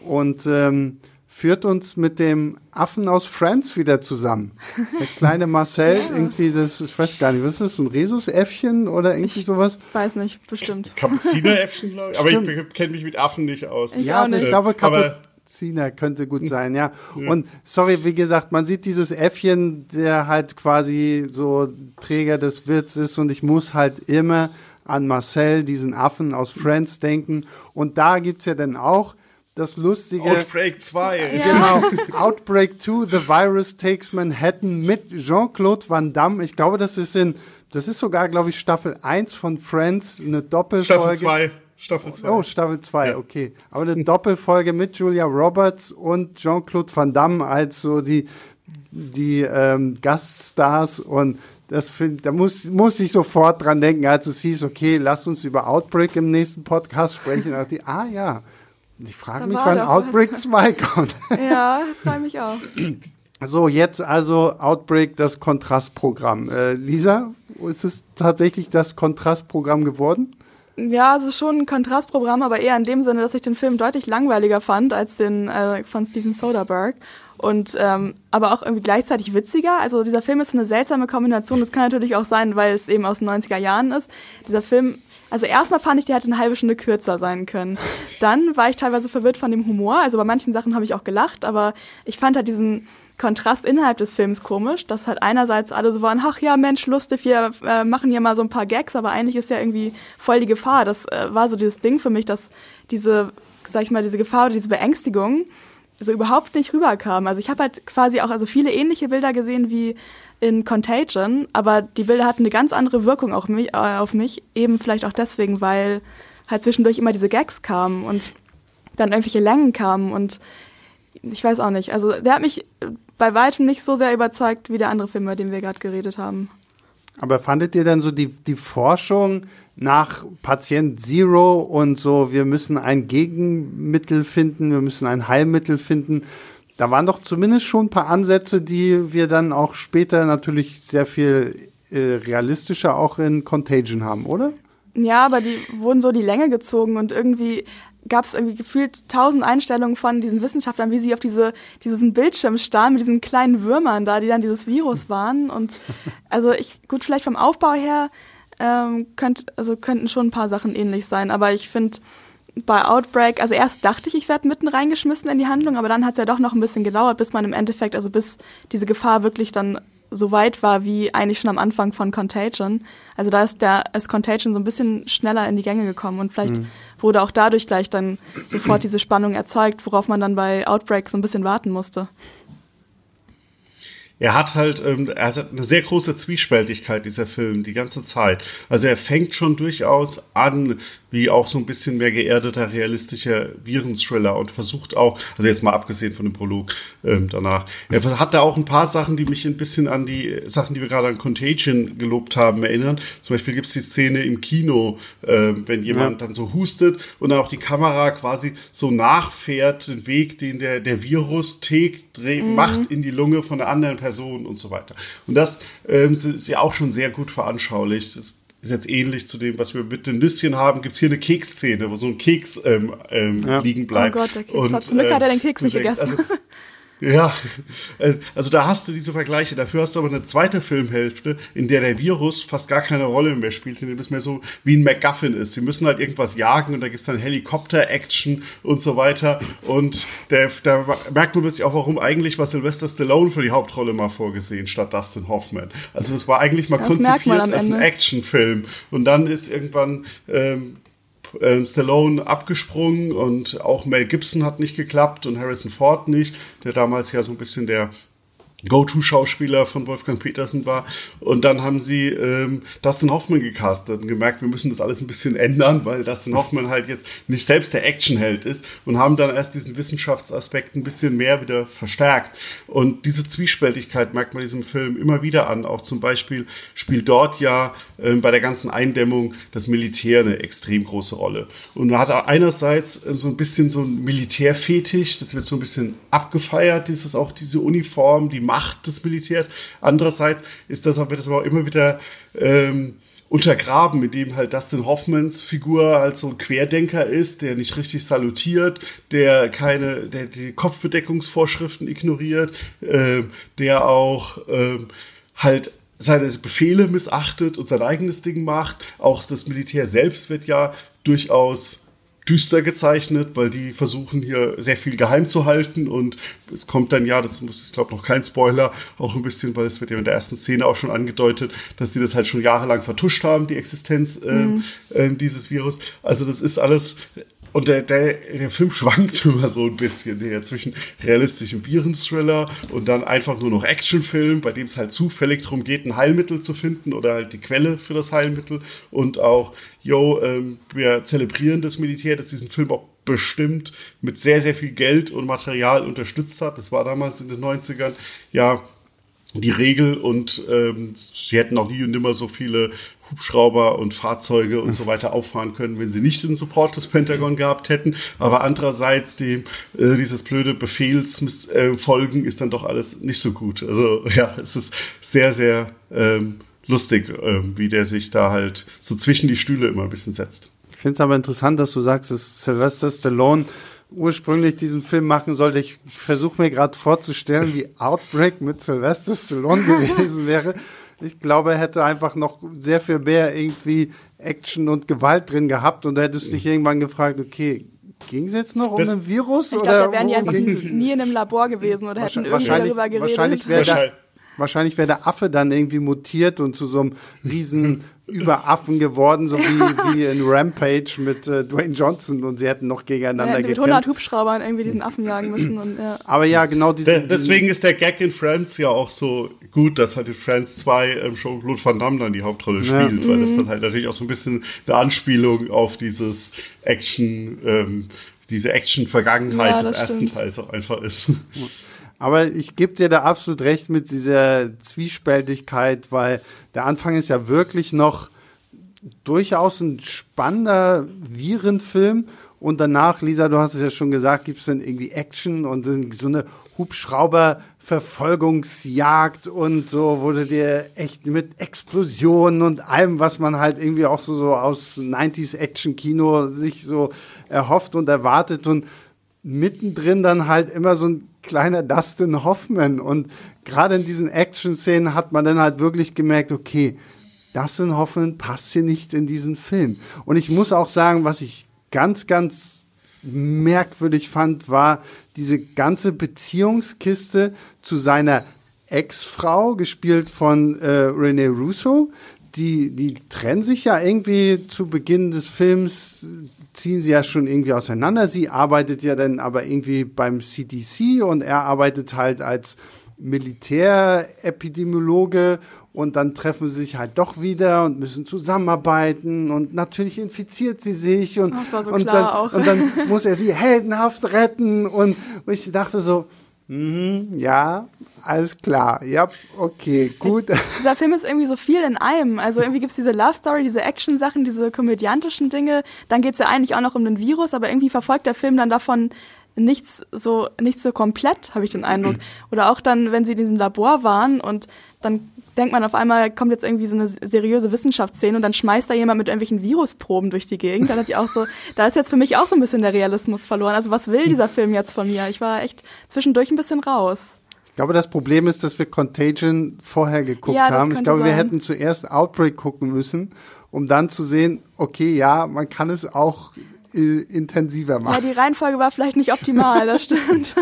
und ähm, führt uns mit dem Affen aus Friends wieder zusammen. Der kleine Marcel, irgendwie, das, ich weiß gar nicht, was ist das, so ein Rhesusäffchen oder irgendwie sowas? Weiß nicht, bestimmt. Kapuzineräffchen, glaube ich. Aber ich kenne mich mit Affen nicht aus. Ich ja, auch nicht. ich glaube, Aber- Kapuziner könnte gut sein, ja. Und sorry, wie gesagt, man sieht dieses Äffchen, der halt quasi so Träger des Wirts ist und ich muss halt immer an Marcel, diesen Affen aus Friends denken. Und da gibt's ja dann auch das lustige. Outbreak 2. Genau. Outbreak 2, The Virus Takes Manhattan mit Jean-Claude Van Damme. Ich glaube, das ist in, das ist sogar, glaube ich, Staffel 1 von Friends, eine Doppelfolge. Staffel 2. Staffel 2. Oh, Staffel 2, Ja. okay. Aber eine Doppelfolge mit Julia Roberts und Jean-Claude Van Damme als so die, die ähm, Gaststars und das find, da muss, muss ich sofort dran denken, als es hieß, okay, lass uns über Outbreak im nächsten Podcast sprechen. Da ich, ah ja. Ich frage mich, wann Outbreak was. 2 kommt. Ja, das freut mich auch. So, jetzt also Outbreak, das Kontrastprogramm. Äh, Lisa, ist es tatsächlich das Kontrastprogramm geworden? Ja, es ist schon ein Kontrastprogramm, aber eher in dem Sinne, dass ich den Film deutlich langweiliger fand als den äh, von Steven Soderbergh. Und ähm, aber auch irgendwie gleichzeitig witziger. Also dieser Film ist eine seltsame Kombination. Das kann natürlich auch sein, weil es eben aus den 90er Jahren ist. Dieser Film, also erstmal fand ich, der hätte eine halbe Stunde kürzer sein können. Dann war ich teilweise verwirrt von dem Humor. Also bei manchen Sachen habe ich auch gelacht, aber ich fand halt diesen Kontrast innerhalb des Films komisch, dass halt einerseits alle so waren, ach ja, Mensch, lustig, wir äh, machen hier mal so ein paar Gags, aber eigentlich ist ja irgendwie voll die Gefahr. Das äh, war so dieses Ding für mich, dass diese, sag ich mal, diese Gefahr oder diese Beängstigung so überhaupt nicht rüberkam. Also ich habe halt quasi auch also viele ähnliche Bilder gesehen wie in Contagion, aber die Bilder hatten eine ganz andere Wirkung auch mich, äh, auf mich, eben vielleicht auch deswegen, weil halt zwischendurch immer diese Gags kamen und dann irgendwelche Längen kamen und ich weiß auch nicht. Also der hat mich bei weitem nicht so sehr überzeugt wie der andere Film, über den wir gerade geredet haben. Aber fandet ihr dann so die, die Forschung nach Patient Zero und so, wir müssen ein Gegenmittel finden, wir müssen ein Heilmittel finden? Da waren doch zumindest schon ein paar Ansätze, die wir dann auch später natürlich sehr viel äh, realistischer auch in Contagion haben, oder? Ja, aber die wurden so die Länge gezogen und irgendwie gab es irgendwie gefühlt tausend Einstellungen von diesen Wissenschaftlern, wie sie auf diese, diesen Bildschirm starren mit diesen kleinen Würmern da, die dann dieses Virus waren. Und also ich, gut, vielleicht vom Aufbau her ähm, könnt, also könnten schon ein paar Sachen ähnlich sein, aber ich finde bei Outbreak, also erst dachte ich, ich werde mitten reingeschmissen in die Handlung, aber dann hat es ja doch noch ein bisschen gedauert, bis man im Endeffekt, also bis diese Gefahr wirklich dann so weit war wie eigentlich schon am Anfang von Contagion. Also da ist der ist Contagion so ein bisschen schneller in die Gänge gekommen und vielleicht mhm. wurde auch dadurch gleich dann sofort diese Spannung erzeugt, worauf man dann bei Outbreak so ein bisschen warten musste er hat halt, ähm, er hat eine sehr große Zwiespältigkeit, dieser Film, die ganze Zeit. Also er fängt schon durchaus an, wie auch so ein bisschen mehr geerdeter, realistischer Virenthriller und versucht auch, also jetzt mal abgesehen von dem Prolog ähm, danach, er hat da auch ein paar Sachen, die mich ein bisschen an die Sachen, die wir gerade an Contagion gelobt haben, erinnern. Zum Beispiel gibt es die Szene im Kino, äh, wenn jemand ja. dann so hustet und dann auch die Kamera quasi so nachfährt, den Weg, den der, der Virus tägt, mhm. macht in die Lunge von einer anderen Person und so weiter. Und das ähm, ist ja auch schon sehr gut veranschaulicht. Das ist jetzt ähnlich zu dem, was wir mit den Nüsschen haben. Gibt es hier eine Keksszene, wo so ein Keks ähm, ähm, ja. liegen bleibt. Oh Gott, der Keks. Und, hat zum Glück hat er den Keks nicht gegessen. Also, ja, äh, also da hast du diese Vergleiche. Dafür hast du aber eine zweite Filmhälfte, in der der Virus fast gar keine Rolle mehr spielt, in dem es mehr so wie ein MacGuffin ist. Sie müssen halt irgendwas jagen und da gibt's dann Helikopter-Action und so weiter. Und der, da merkt man plötzlich auch, warum eigentlich war Sylvester Stallone für die Hauptrolle mal vorgesehen, statt Dustin Hoffman. Also das war eigentlich mal das konzipiert als ein Actionfilm. Und dann ist irgendwann ähm, äh, Stallone abgesprungen und auch Mel Gibson hat nicht geklappt und Harrison Ford nicht, der damals ja so ein bisschen der Go-To-Schauspieler von Wolfgang Petersen war. Und dann haben sie ähm, Dustin Hoffman gecastet und gemerkt, wir müssen das alles ein bisschen ändern, weil Dustin Hoffman halt jetzt nicht selbst der Actionheld ist und haben dann erst diesen Wissenschaftsaspekt ein bisschen mehr wieder verstärkt. Und diese Zwiespältigkeit merkt man diesem Film immer wieder an. Auch zum Beispiel spielt dort ja ähm, bei der ganzen Eindämmung das Militär eine extrem große Rolle. Und man hat einerseits ähm, so ein bisschen so ein Militärfetisch, das wird so ein bisschen abgefeiert, dieses auch diese Uniform, die Macht des Militärs. Andererseits ist das, wird das aber auch immer wieder ähm, untergraben, mit dem halt Dustin Hoffmans Figur halt so ein Querdenker ist, der nicht richtig salutiert, der keine, der die Kopfbedeckungsvorschriften ignoriert, äh, der auch äh, halt seine Befehle missachtet und sein eigenes Ding macht. Auch das Militär selbst wird ja durchaus düster gezeichnet, weil die versuchen hier sehr viel geheim zu halten und es kommt dann ja, das muss ich glaube noch kein Spoiler, auch ein bisschen, weil es wird ja in der ersten Szene auch schon angedeutet, dass sie das halt schon jahrelang vertuscht haben, die Existenz äh, mhm. äh, dieses Virus. Also das ist alles und der, der, der Film schwankt immer so ein bisschen hier zwischen realistischem Virenthriller und dann einfach nur noch Actionfilm, bei dem es halt zufällig darum geht, ein Heilmittel zu finden oder halt die Quelle für das Heilmittel. Und auch, yo, ähm, wir zelebrieren das Militär, das diesen Film auch bestimmt mit sehr, sehr viel Geld und Material unterstützt hat. Das war damals in den 90ern ja die Regel und ähm, sie hätten auch nie und nimmer so viele Hubschrauber und Fahrzeuge und so weiter auffahren können, wenn sie nicht den Support des Pentagon gehabt hätten. Aber andererseits dem äh, dieses blöde Befehls äh, folgen ist dann doch alles nicht so gut. Also ja, es ist sehr sehr ähm, lustig, äh, wie der sich da halt so zwischen die Stühle immer ein bisschen setzt. Ich finde es aber interessant, dass du sagst, dass Sylvester Stallone ursprünglich diesen Film machen sollte. Ich versuche mir gerade vorzustellen, wie Outbreak mit Sylvester Stallone gewesen wäre. Ich glaube, er hätte einfach noch sehr viel mehr irgendwie Action und Gewalt drin gehabt und da hättest du dich irgendwann gefragt, okay, ging es jetzt noch um das, ein Virus? Ich oder glaube, da wären die einfach nie in einem Labor gewesen oder hätten irgendwie darüber geredet. Wahrscheinlich wäre wahrscheinlich wäre der Affe dann irgendwie mutiert und zu so einem riesen Überaffen geworden, so wie, wie in Rampage mit äh, Dwayne Johnson und sie hätten noch gegeneinander ja, mit 100 Hubschraubern irgendwie diesen Affen jagen müssen. Und, ja. Aber ja, genau diese, De Deswegen ist der Gag in Friends ja auch so gut, dass halt in Friends 2 ähm, Jean-Claude Van Damme dann die Hauptrolle ja. spielt, weil mhm. das dann halt natürlich auch so ein bisschen eine Anspielung auf dieses Action, ähm, diese Action-Vergangenheit ja, des ersten stimmt. Teils auch einfach ist. Aber ich gebe dir da absolut recht mit dieser Zwiespältigkeit, weil der Anfang ist ja wirklich noch durchaus ein spannender Virenfilm. Und danach, Lisa, du hast es ja schon gesagt, gibt es dann irgendwie Action und so eine Hubschrauber-Verfolgungsjagd und so, wurde dir echt mit Explosionen und allem, was man halt irgendwie auch so, so aus 90s Action-Kino sich so erhofft und erwartet und mittendrin dann halt immer so ein kleiner Dustin Hoffman. Und gerade in diesen Action-Szenen hat man dann halt wirklich gemerkt, okay, Dustin Hoffman passt hier nicht in diesen Film. Und ich muss auch sagen, was ich ganz, ganz merkwürdig fand, war diese ganze Beziehungskiste zu seiner Ex-Frau, gespielt von äh, Rene Russo. Die, die trennen sich ja irgendwie zu Beginn des Films, ziehen sie ja schon irgendwie auseinander. Sie arbeitet ja dann aber irgendwie beim CDC und er arbeitet halt als Militärepidemiologe und dann treffen sie sich halt doch wieder und müssen zusammenarbeiten und natürlich infiziert sie sich und, so und, dann, und dann muss er sie heldenhaft retten und, und ich dachte so, mh, ja, alles klar, ja, okay, gut. Dieser Film ist irgendwie so viel in einem. Also irgendwie gibt's diese Love Story, diese Action-Sachen, diese komödiantischen Dinge. Dann geht's ja eigentlich auch noch um den Virus, aber irgendwie verfolgt der Film dann davon nichts so nichts so komplett, habe ich den Eindruck. Oder auch dann, wenn sie in diesem Labor waren und dann denkt man auf einmal, kommt jetzt irgendwie so eine seriöse Wissenschaftsszene und dann schmeißt da jemand mit irgendwelchen Virusproben durch die Gegend. Dann hat ich auch so, da ist jetzt für mich auch so ein bisschen der Realismus verloren. Also was will dieser Film jetzt von mir? Ich war echt zwischendurch ein bisschen raus. Ich glaube, das Problem ist, dass wir Contagion vorher geguckt ja, haben. Ich glaube, sein. wir hätten zuerst Outbreak gucken müssen, um dann zu sehen, okay, ja, man kann es auch äh, intensiver machen. Ja, die Reihenfolge war vielleicht nicht optimal, das stimmt.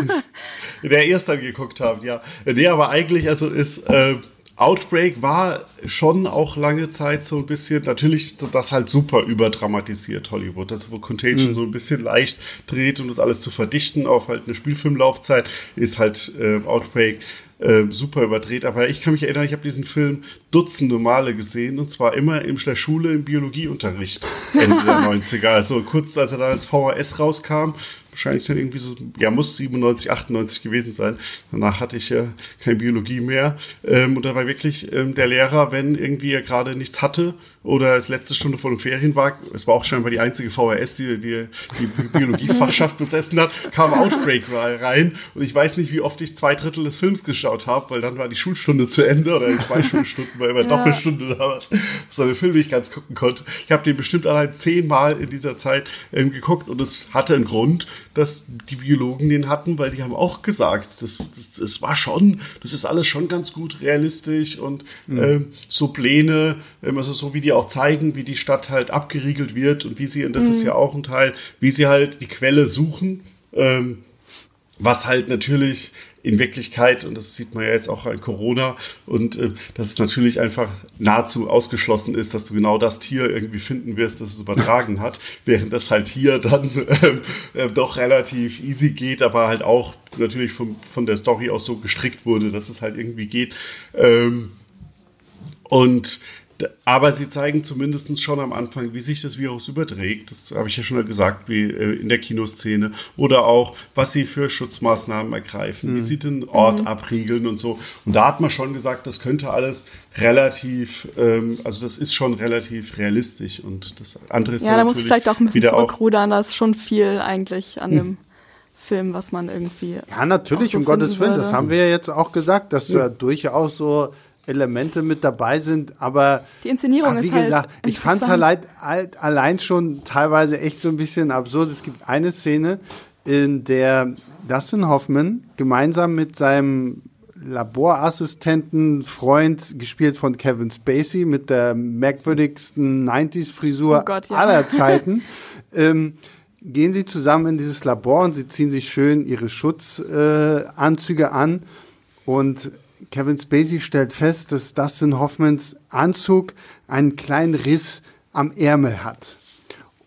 Der erst dann geguckt haben, ja. Nee, aber eigentlich, also ist, äh, Outbreak war schon auch lange Zeit so ein bisschen, natürlich ist das halt super überdramatisiert, Hollywood. Das, wo Contagion mhm. so ein bisschen leicht dreht, um das alles zu verdichten auf halt eine Spielfilmlaufzeit, ist halt äh, Outbreak äh, super überdreht. Aber ich kann mich erinnern, ich habe diesen Film dutzende Male gesehen und zwar immer in der Schule im Biologieunterricht Ende der 90er. Also kurz als er da als VHS rauskam, wahrscheinlich dann irgendwie so, ja, muss 97, 98 gewesen sein. Danach hatte ich ja keine Biologie mehr. Ähm, und da war wirklich ähm, der Lehrer, wenn irgendwie er gerade nichts hatte oder es letzte Stunde vor den Ferien war, es war auch scheinbar die einzige VHS, die die, die Biologiefachschaft besessen hat, kam Outbreak rein. Und ich weiß nicht, wie oft ich zwei Drittel des Films geschaut habe, weil dann war die Schulstunde zu Ende oder in zwei Schulstunden war immer ja. Doppelstunde oder was. So eine Film, die ich ganz gucken konnte. Ich habe den bestimmt allein zehnmal in dieser Zeit ähm, geguckt und es hatte einen Grund, dass die Biologen den hatten, weil die haben auch gesagt, das, das, das war schon, das ist alles schon ganz gut realistisch und mhm. ähm, so Pläne, ähm, also so wie die auch zeigen, wie die Stadt halt abgeriegelt wird und wie sie, und das mhm. ist ja auch ein Teil, wie sie halt die Quelle suchen, ähm, was halt natürlich in Wirklichkeit, und das sieht man ja jetzt auch an Corona, und äh, dass es natürlich einfach nahezu ausgeschlossen ist, dass du genau das Tier irgendwie finden wirst, das es übertragen hat, während das halt hier dann äh, äh, doch relativ easy geht, aber halt auch natürlich vom, von der Story aus so gestrickt wurde, dass es halt irgendwie geht. Ähm, und aber sie zeigen zumindest schon am Anfang, wie sich das Virus überträgt. Das habe ich ja schon gesagt, wie äh, in der Kinoszene. Oder auch, was sie für Schutzmaßnahmen ergreifen, mhm. wie sie den Ort mhm. abriegeln und so. Und da hat man schon gesagt, das könnte alles relativ, ähm, also das ist schon relativ realistisch. Und das andere ist Ja, da muss ich vielleicht auch ein bisschen zurückrudern. Da ist schon viel eigentlich an mhm. dem. Film, was man irgendwie. Ja, natürlich, so um Gottes Willen. Das haben wir ja jetzt auch gesagt, dass da durchaus so Elemente mit dabei sind, aber die Inszenierung ach, wie ist halt gesagt, halt ich fand es allein, allein schon teilweise echt so ein bisschen absurd. Es gibt eine Szene, in der Dustin Hoffman gemeinsam mit seinem Laborassistenten, Freund, gespielt von Kevin Spacey, mit der merkwürdigsten 90s-Frisur oh ja. aller Zeiten, ähm, gehen sie zusammen in dieses Labor und sie ziehen sich schön ihre Schutzanzüge äh, an und Kevin Spacey stellt fest, dass Dustin Hoffmans Anzug einen kleinen Riss am Ärmel hat.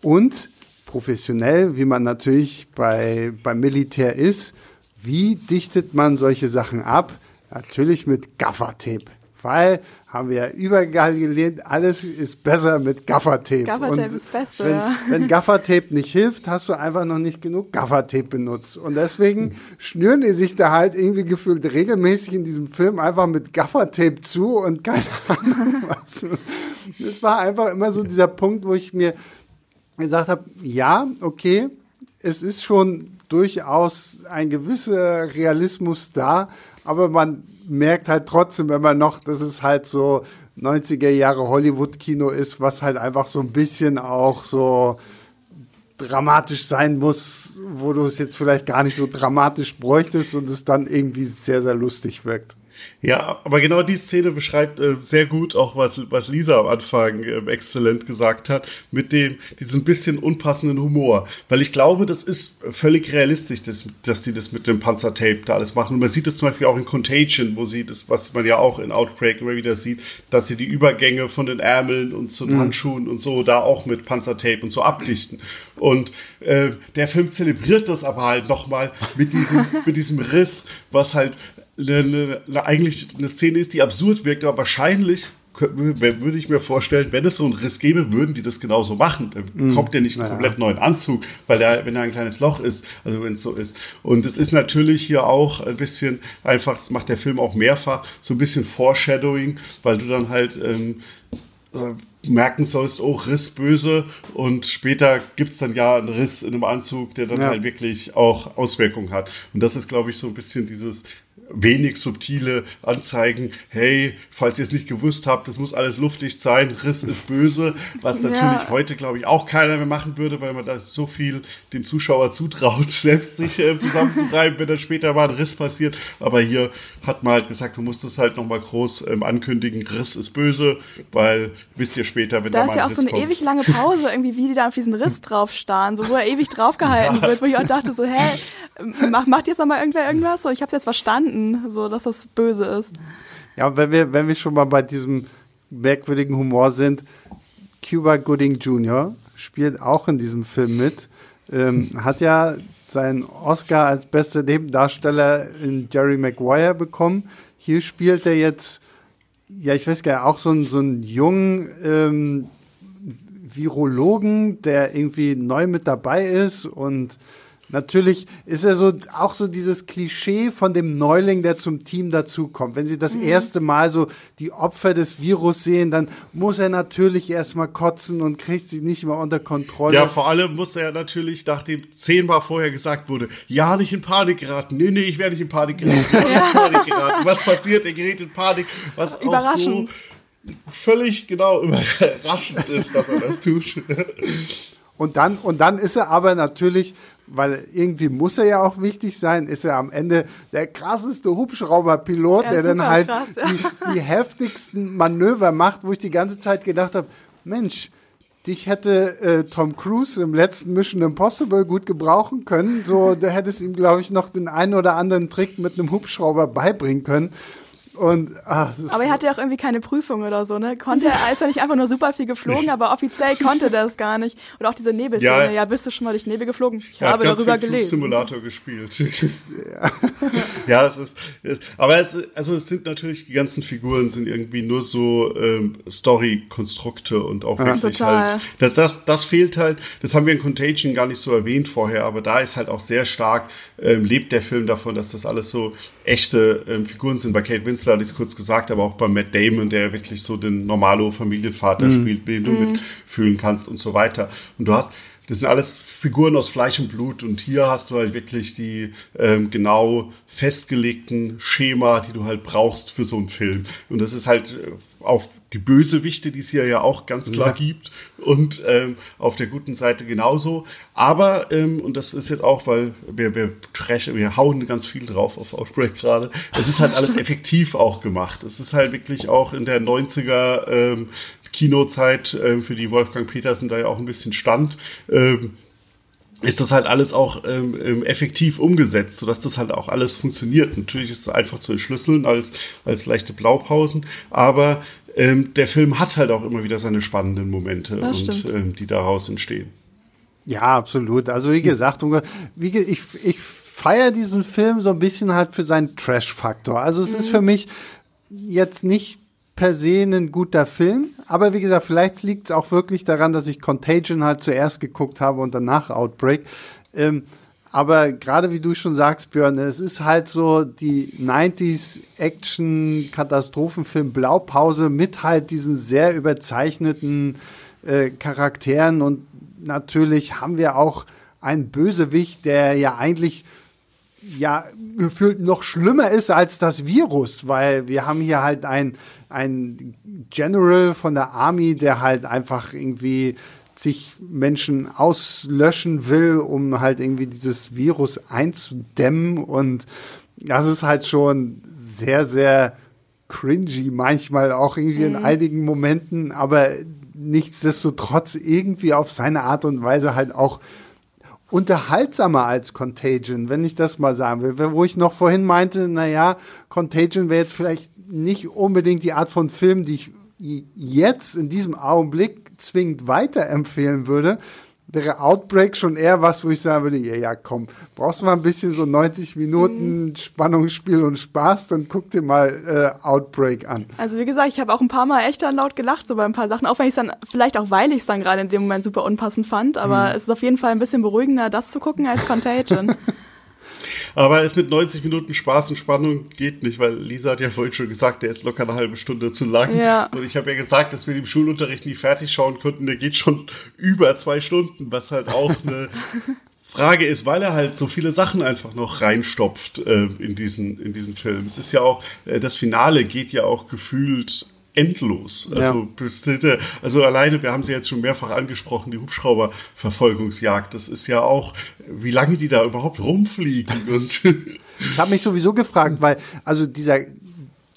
Und professionell, wie man natürlich bei, beim Militär ist, wie dichtet man solche Sachen ab? Natürlich mit Gaffertape. Weil haben wir ja überall gelernt, alles ist besser mit Gaffertape. Gaffertape und ist beste, wenn, ja. Wenn Gaffertape nicht hilft, hast du einfach noch nicht genug Gaffertape benutzt. Und deswegen schnüren die sich da halt irgendwie gefühlt regelmäßig in diesem Film einfach mit Gaffertape zu und keine Ahnung was. Das war einfach immer so dieser Punkt, wo ich mir gesagt habe, ja, okay, es ist schon durchaus ein gewisser Realismus da, aber man merkt halt trotzdem immer noch, dass es halt so 90er Jahre Hollywood-Kino ist, was halt einfach so ein bisschen auch so dramatisch sein muss, wo du es jetzt vielleicht gar nicht so dramatisch bräuchtest und es dann irgendwie sehr, sehr lustig wirkt. Ja, aber genau die Szene beschreibt äh, sehr gut auch, was, was Lisa am Anfang äh, exzellent gesagt hat, mit dem, diesem bisschen unpassenden Humor. Weil ich glaube, das ist völlig realistisch, dass, dass die das mit dem Panzertape da alles machen. Und man sieht das zum Beispiel auch in Contagion, wo sie das, was man ja auch in Outbreak immer wieder sieht, dass sie die Übergänge von den Ärmeln und zu den mhm. Handschuhen und so da auch mit Panzertape und so abdichten. Und äh, der Film zelebriert das aber halt nochmal mit diesem, mit diesem Riss, was halt eine, eine, eigentlich eine Szene ist, die absurd wirkt, aber wahrscheinlich würde ich mir vorstellen, wenn es so einen Riss gäbe, würden die das genauso machen. Da mm, kommt ja nicht einen naja. komplett neuen Anzug, weil da, wenn da ein kleines Loch ist, also wenn es so ist. Und es ist natürlich hier auch ein bisschen einfach, das macht der Film auch mehrfach, so ein bisschen Foreshadowing, weil du dann halt ähm, also merken sollst, oh, Riss böse und später gibt es dann ja einen Riss in einem Anzug, der dann ja. halt wirklich auch Auswirkungen hat. Und das ist, glaube ich, so ein bisschen dieses wenig subtile Anzeigen, hey, falls ihr es nicht gewusst habt, das muss alles luftig sein, Riss ist böse, was natürlich ja. heute, glaube ich, auch keiner mehr machen würde, weil man da so viel dem Zuschauer zutraut, selbst sich äh, zusammenzureiben, wenn dann später mal ein Riss passiert. Aber hier hat man halt gesagt, du musst es halt nochmal groß ähm, ankündigen, Riss ist böse, weil wisst ihr später, wenn da, da mal ein ist ja auch Riss so eine kommt. ewig lange Pause, irgendwie, wie die da auf diesen Riss drauf starren, so wo er ewig draufgehalten ja. wird, wo ich auch dachte so, hä, mach, macht jetzt nochmal irgendwer irgendwas? So, ich hab's jetzt verstanden, so, dass das böse ist. Ja, wenn wir, wenn wir schon mal bei diesem merkwürdigen Humor sind, Cuba Gooding Jr. spielt auch in diesem Film mit. Ähm, hat ja seinen Oscar als bester Nebendarsteller in Jerry Maguire bekommen. Hier spielt er jetzt, ja, ich weiß gar nicht, auch so einen, so einen jungen ähm, Virologen, der irgendwie neu mit dabei ist und Natürlich ist er so auch so dieses Klischee von dem Neuling, der zum Team dazukommt. Wenn sie das mhm. erste Mal so die Opfer des Virus sehen, dann muss er natürlich erstmal kotzen und kriegt sie nicht mehr unter Kontrolle. Ja, vor allem muss er natürlich, nachdem zehnmal vorher gesagt wurde, ja, nicht in Panik geraten. Nee, nee, ich werde nicht in Panik geraten. ja. Panik geraten. Was passiert? Er gerät in Panik. Was auch so völlig genau überraschend ist, dass er das tut. Und dann, und dann ist er aber natürlich weil irgendwie muss er ja auch wichtig sein, ist er am Ende der krasseste Hubschrauberpilot, ja, der dann halt krass, ja. die, die heftigsten Manöver macht, wo ich die ganze Zeit gedacht habe, Mensch, dich hätte äh, Tom Cruise im letzten Mission Impossible gut gebrauchen können. So, da hätte es ihm, glaube ich, noch den einen oder anderen Trick mit einem Hubschrauber beibringen können. Und, ah, aber er hatte ja auch irgendwie keine Prüfung oder so, ne? Konnte er, ist ja nicht einfach nur super viel geflogen, aber offiziell konnte der es gar nicht. Und auch diese Nebelszene, ja, ja, bist du schon mal durch Nebel geflogen? Ich er habe darüber gelesen. Simulator gespielt. ja, ja es ist, es, aber es, also es sind natürlich, die ganzen Figuren sind irgendwie nur so ähm, Story-Konstrukte und auch ja. wirklich Total. halt, das, das, das fehlt halt, das haben wir in Contagion gar nicht so erwähnt vorher, aber da ist halt auch sehr stark, ähm, lebt der Film davon, dass das alles so echte ähm, Figuren sind. Bei Kate Winslet hatte ich es kurz gesagt, aber auch bei Matt Damon, der wirklich so den normalo Familienvater mhm. spielt, den du mhm. mitfühlen kannst und so weiter. Und du hast, das sind alles Figuren aus Fleisch und Blut und hier hast du halt wirklich die ähm, genau festgelegten Schema, die du halt brauchst für so einen Film. Und das ist halt äh, auf die Bösewichte, die es hier ja auch ganz klar ja. gibt und ähm, auf der guten Seite genauso. Aber, ähm, und das ist jetzt auch, weil wir, wir, trashen, wir hauen ganz viel drauf auf Outbreak gerade, es ist halt alles effektiv auch gemacht. Es ist halt wirklich auch in der 90er ähm, Kinozeit, ähm, für die Wolfgang Petersen da ja auch ein bisschen stand, ähm, ist das halt alles auch ähm, ähm, effektiv umgesetzt, sodass das halt auch alles funktioniert. Natürlich ist es einfach zu entschlüsseln als, als leichte Blaupausen, aber ähm, der Film hat halt auch immer wieder seine spannenden Momente das und ähm, die daraus entstehen. Ja, absolut. Also wie gesagt, wie, ich, ich feiere diesen Film so ein bisschen halt für seinen Trash-Faktor. Also es mhm. ist für mich jetzt nicht per se ein guter Film, aber wie gesagt, vielleicht liegt es auch wirklich daran, dass ich Contagion halt zuerst geguckt habe und danach Outbreak. Ähm, aber gerade wie du schon sagst, Björn, es ist halt so die 90s Action Katastrophenfilm Blaupause mit halt diesen sehr überzeichneten äh, Charakteren und natürlich haben wir auch einen Bösewicht, der ja eigentlich ja gefühlt noch schlimmer ist als das Virus, weil wir haben hier halt ein ein General von der Army, der halt einfach irgendwie sich Menschen auslöschen will, um halt irgendwie dieses Virus einzudämmen und das ist halt schon sehr, sehr cringy, manchmal auch irgendwie mhm. in einigen Momenten, aber nichtsdestotrotz irgendwie auf seine Art und Weise halt auch unterhaltsamer als Contagion, wenn ich das mal sagen will. Wo ich noch vorhin meinte, naja, Contagion wäre jetzt vielleicht nicht unbedingt die Art von Film, die ich jetzt in diesem Augenblick zwingend weiterempfehlen würde, wäre Outbreak schon eher was, wo ich sagen würde, ja, ja, komm, brauchst du mal ein bisschen so 90 Minuten mhm. Spannungsspiel und Spaß, dann guck dir mal äh, Outbreak an. Also wie gesagt, ich habe auch ein paar Mal echt dann laut gelacht, so bei ein paar Sachen, auch wenn ich es dann, vielleicht auch weil ich es dann gerade in dem Moment super unpassend fand, aber mhm. es ist auf jeden Fall ein bisschen beruhigender, das zu gucken als Contagion. Aber es mit 90 Minuten Spaß und Spannung geht nicht, weil Lisa hat ja vorhin schon gesagt, der ist locker eine halbe Stunde zu lang. Ja. Und ich habe ja gesagt, dass wir den Schulunterricht nie fertig schauen konnten. Der geht schon über zwei Stunden, was halt auch eine Frage ist, weil er halt so viele Sachen einfach noch reinstopft äh, in, diesen, in diesen Film. Es ist ja auch, äh, das Finale geht ja auch gefühlt endlos. Also, ja. also alleine, wir haben sie jetzt schon mehrfach angesprochen, die Hubschrauberverfolgungsjagd. Das ist ja auch, wie lange die da überhaupt rumfliegen. Und ich habe mich sowieso gefragt, weil also dieser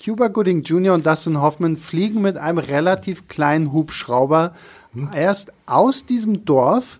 Cuba Gooding Jr. und Dustin Hoffman fliegen mit einem relativ kleinen Hubschrauber hm. erst aus diesem Dorf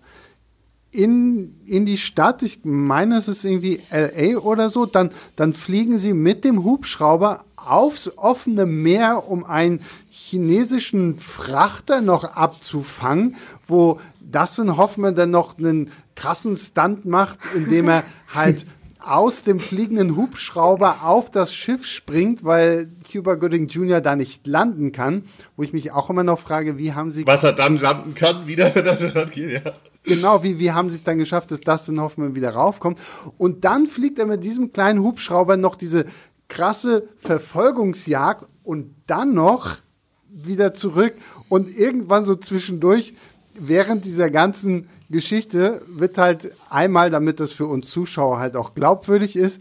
in, in die Stadt, ich meine, es ist irgendwie LA oder so, dann, dann fliegen sie mit dem Hubschrauber aufs offene Meer, um einen chinesischen Frachter noch abzufangen, wo Dustin Hoffman dann noch einen krassen Stunt macht, indem er halt aus dem fliegenden Hubschrauber auf das Schiff springt, weil Cuba Gooding Jr. da nicht landen kann, wo ich mich auch immer noch frage, wie haben sie... Was er dann landen kann, wieder, wenn er dann geht, ja. Genau, wie, wie haben sie es dann geschafft, dass Dustin Hoffman wieder raufkommt? Und dann fliegt er mit diesem kleinen Hubschrauber noch diese krasse Verfolgungsjagd und dann noch wieder zurück und irgendwann so zwischendurch während dieser ganzen Geschichte wird halt einmal, damit das für uns Zuschauer halt auch glaubwürdig ist,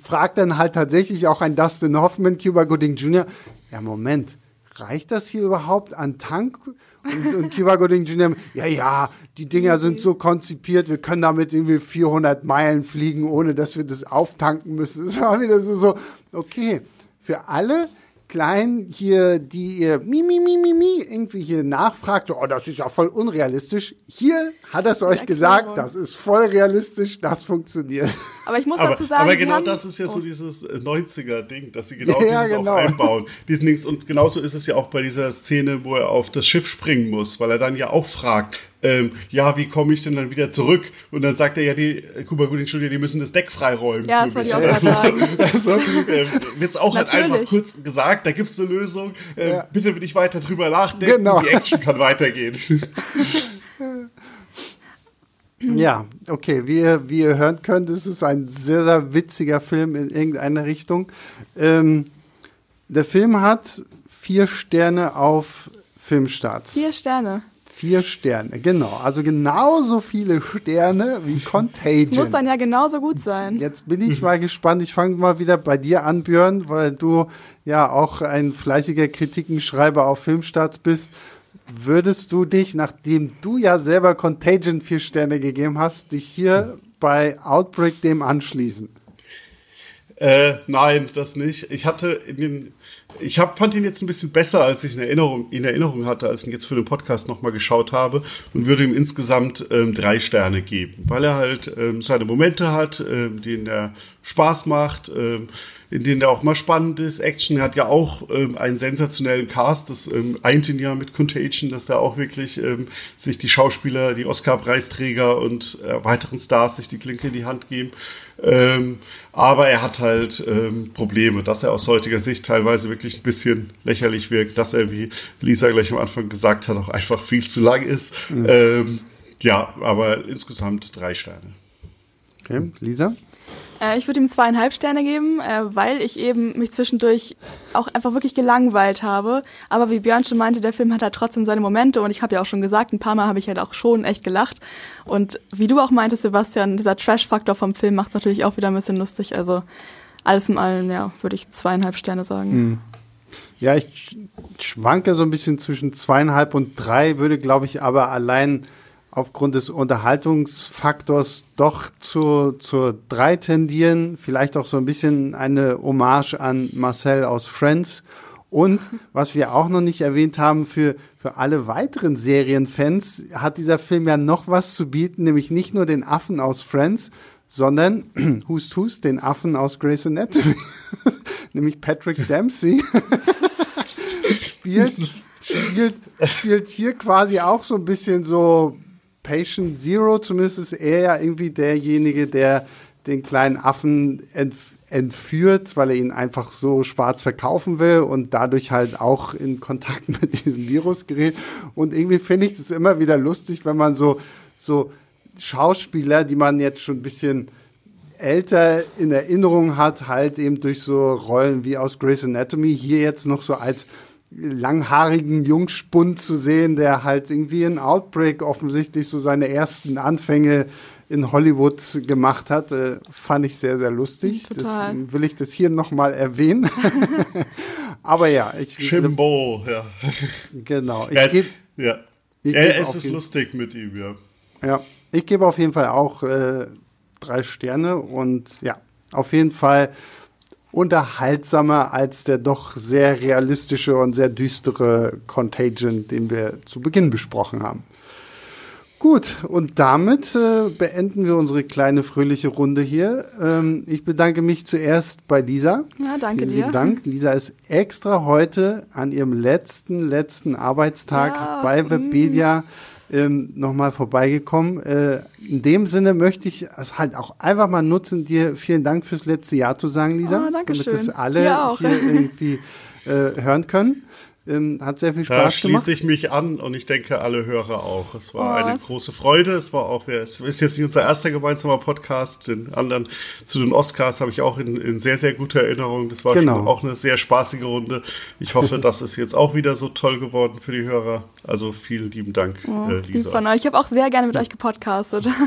fragt dann halt tatsächlich auch ein Dustin Hoffman, Cuba Gooding Jr., ja Moment, reicht das hier überhaupt an Tank? Und, und Cuba Gooding Jr., ja, ja, die Dinger sind so konzipiert, wir können damit irgendwie 400 Meilen fliegen, ohne dass wir das auftanken müssen. Es war wieder so, so, okay, für alle, Klein hier, die ihr mi, mi, mi, mi, mi irgendwie hier nachfragt, oh, das ist ja voll unrealistisch. Hier hat er es euch gesagt, das ist voll realistisch, das funktioniert. Aber ich muss aber, dazu sagen, aber genau das ist ja oh. so dieses 90er-Ding, dass sie genau ja, dieses genau. auch einbauen. Diesen Dings. Und genauso ist es ja auch bei dieser Szene, wo er auf das Schiff springen muss, weil er dann ja auch fragt, ähm, ja, wie komme ich denn dann wieder zurück? Und dann sagt er ja, die Kuba Gooding Studio, die müssen das Deck freiräumen. Ja, das wollte ich auch also, sagen. Also, äh, Wird es auch halt einfach kurz gesagt, da gibt es eine Lösung. Äh, ja. Bitte will ich weiter drüber nachdenken, genau. die Action kann weitergehen. Ja, okay, wie ihr, wie ihr hören könnt, ist es ein sehr, sehr witziger Film in irgendeine Richtung. Ähm, der Film hat vier Sterne auf Filmstarts. Vier Sterne. Vier Sterne, genau. Also genauso viele Sterne wie Contagion. Das muss dann ja genauso gut sein. Jetzt bin ich mal gespannt. Ich fange mal wieder bei dir an, Björn, weil du ja auch ein fleißiger Kritikenschreiber auf Filmstarts bist. Würdest du dich, nachdem du ja selber Contagion vier Sterne gegeben hast, dich hier bei Outbreak dem anschließen? Äh, nein, das nicht. Ich hatte in den ich hab, fand ihn jetzt ein bisschen besser, als ich in Erinnerung, in Erinnerung hatte, als ich ihn jetzt für den Podcast nochmal geschaut habe und würde ihm insgesamt ähm, drei Sterne geben, weil er halt ähm, seine Momente hat, ähm, denen er Spaß macht, ähm, in denen er auch mal spannend ist. Action er hat ja auch ähm, einen sensationellen Cast, das ähm, eint ihn ja mit Contagion, dass da auch wirklich ähm, sich die Schauspieler, die Oscar-Preisträger und äh, weiteren Stars sich die Klinke in die Hand geben. Ähm, aber er hat halt ähm, Probleme, dass er aus heutiger Sicht teilweise wirklich ein bisschen lächerlich wirkt, dass er, wie Lisa gleich am Anfang gesagt hat, auch einfach viel zu lang ist. Mhm. Ähm, ja, aber insgesamt drei Sterne. Okay, Lisa? Äh, ich würde ihm zweieinhalb Sterne geben, äh, weil ich eben mich zwischendurch auch einfach wirklich gelangweilt habe. Aber wie Björn schon meinte, der Film hat halt trotzdem seine Momente und ich habe ja auch schon gesagt, ein paar Mal habe ich halt auch schon echt gelacht. Und wie du auch meintest, Sebastian, dieser Trash-Faktor vom Film macht es natürlich auch wieder ein bisschen lustig. Also alles in allem, ja, würde ich zweieinhalb Sterne sagen. Mhm. Ja, ich schwanke so ein bisschen zwischen zweieinhalb und drei, würde, glaube ich, aber allein aufgrund des Unterhaltungsfaktors doch zu, zur 3 tendieren. Vielleicht auch so ein bisschen eine Hommage an Marcel aus Friends. Und was wir auch noch nicht erwähnt haben, für, für alle weiteren Serienfans hat dieser Film ja noch was zu bieten, nämlich nicht nur den Affen aus Friends, sondern Hust Hust, den Affen aus Grey's Anatomy, nämlich Patrick Dempsey spielt, spielt, spielt hier quasi auch so ein bisschen so Patient Zero, zumindest ist er ja irgendwie derjenige, der den kleinen Affen entf entführt, weil er ihn einfach so schwarz verkaufen will und dadurch halt auch in Kontakt mit diesem Virus gerät. Und irgendwie finde ich das immer wieder lustig, wenn man so, so Schauspieler, die man jetzt schon ein bisschen älter in Erinnerung hat, halt eben durch so Rollen wie aus Grey's Anatomy, hier jetzt noch so als langhaarigen Jungspund zu sehen, der halt irgendwie in Outbreak offensichtlich so seine ersten Anfänge in Hollywood gemacht hat, äh, fand ich sehr, sehr lustig. Total. Deswegen will ich das hier nochmal erwähnen. Aber ja, ich. Chimbo, ja. Genau. Ich Ja, geb, ja. ich ja geb es ist lustig mit ihm, ja. Ja, ich gebe auf jeden Fall auch äh, drei Sterne und ja, auf jeden Fall unterhaltsamer als der doch sehr realistische und sehr düstere Contagion, den wir zu Beginn besprochen haben. Gut, und damit äh, beenden wir unsere kleine fröhliche Runde hier. Ähm, ich bedanke mich zuerst bei Lisa. Ja, danke Vielen dir. lieben Dank. Lisa ist extra heute an ihrem letzten, letzten Arbeitstag Ja, bei mm. Ähm, nochmal vorbeigekommen. Äh, in dem Sinne möchte ich es halt auch einfach mal nutzen, dir vielen Dank fürs letzte Jahr zu sagen, Lisa. Oh, danke damit schön. das alle hier irgendwie äh, hören können. Ähm, hat sehr viel Da Spaß gemacht. schließe ich mich an und ich denke, alle Hörer auch. Es war Oh, eine große Freude. Es war auch, es ist jetzt nicht unser erster gemeinsamer Podcast. Den anderen zu den Oscars habe ich auch in, in sehr, sehr guter Erinnerung. Das war Genau. auch eine sehr spaßige Runde. Ich hoffe, das ist jetzt auch wieder so toll geworden für die Hörer. Also vielen lieben Dank, Oh, äh, lieb Lisa. von euch. Ich habe auch sehr gerne mit euch gepodcastet.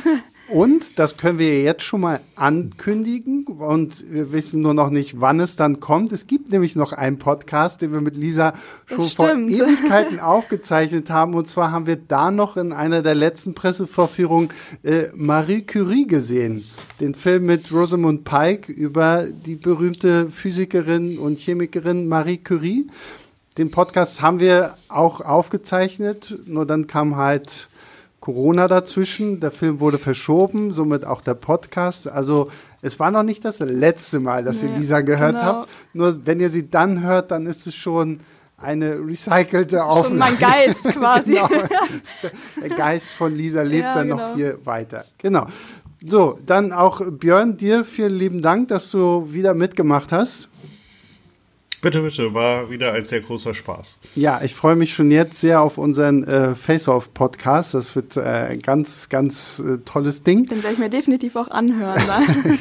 Und das können wir jetzt schon mal ankündigen und wir wissen nur noch nicht, wann es dann kommt. Es gibt nämlich noch einen Podcast, den wir mit Lisa schon vor. Ewigkeiten aufgezeichnet haben. Und zwar haben wir da noch in einer der letzten Pressevorführungen äh, Marie Curie gesehen. Den Film mit Rosamund Pike über die berühmte Physikerin und Chemikerin Marie Curie. Den Podcast haben wir auch aufgezeichnet, nur dann kam halt Corona dazwischen. Der Film wurde verschoben, somit auch der Podcast. Also es war noch nicht das letzte Mal, dass ihr Nee, Lisa gehört genau. habt. Nur wenn ihr sie dann hört, dann ist es schon eine recycelte Aufnahme. Schon mein Geist quasi. genau. Der Geist von Lisa lebt Ja, dann noch genau. hier weiter. Genau. So, dann auch Björn, dir vielen lieben Dank, dass du wieder mitgemacht hast. Bitte, bitte, war wieder ein sehr großer Spaß. Ja, ich freue mich schon jetzt sehr auf unseren äh, Face-Off-Podcast. Das wird äh, ein ganz, ganz äh, tolles Ding. Den werde ich mir definitiv auch anhören.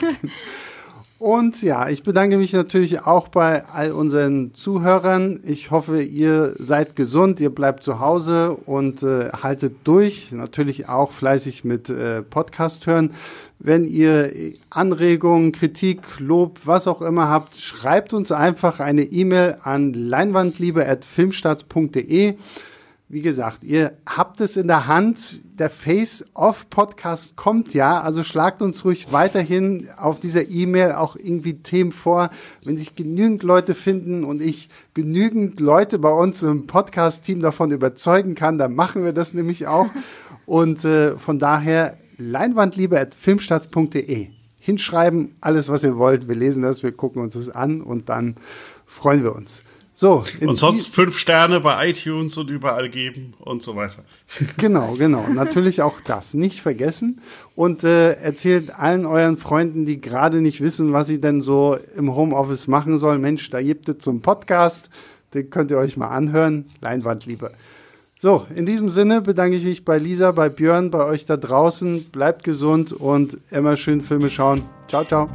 Und ja, ich bedanke mich natürlich auch bei all unseren Zuhörern. Ich hoffe, ihr seid gesund, ihr bleibt zu Hause und äh, haltet durch. Natürlich auch fleißig mit äh, Podcast hören. Wenn ihr Anregungen, Kritik, Lob, was auch immer habt, schreibt uns einfach eine E-Mail an leinwandliebe.filmstarts.de. Wie gesagt, ihr habt es in der Hand. Der Face-Off-Podcast kommt ja. Also schlagt uns ruhig weiterhin auf dieser E-Mail auch irgendwie Themen vor. Wenn sich genügend Leute finden und ich genügend Leute bei uns im Podcast-Team davon überzeugen kann, dann machen wir das nämlich auch. Und äh, von daher leinwandliebe.filmstarts.de. Hinschreiben, alles was ihr wollt. Wir lesen das, wir gucken uns das an und dann freuen wir uns. So, Und sonst fünf Sterne bei iTunes und überall geben und so weiter. Genau, genau. Natürlich auch das nicht vergessen. Und äh, erzählt allen euren Freunden, die gerade nicht wissen, was sie denn so im Homeoffice machen sollen. Mensch, da gibt es so einen Podcast, den könnt ihr euch mal anhören. Leinwandliebe. So, in diesem Sinne bedanke ich mich bei Lisa, bei Björn, bei euch da draußen. Bleibt gesund und immer schön Filme schauen. Ciao, ciao.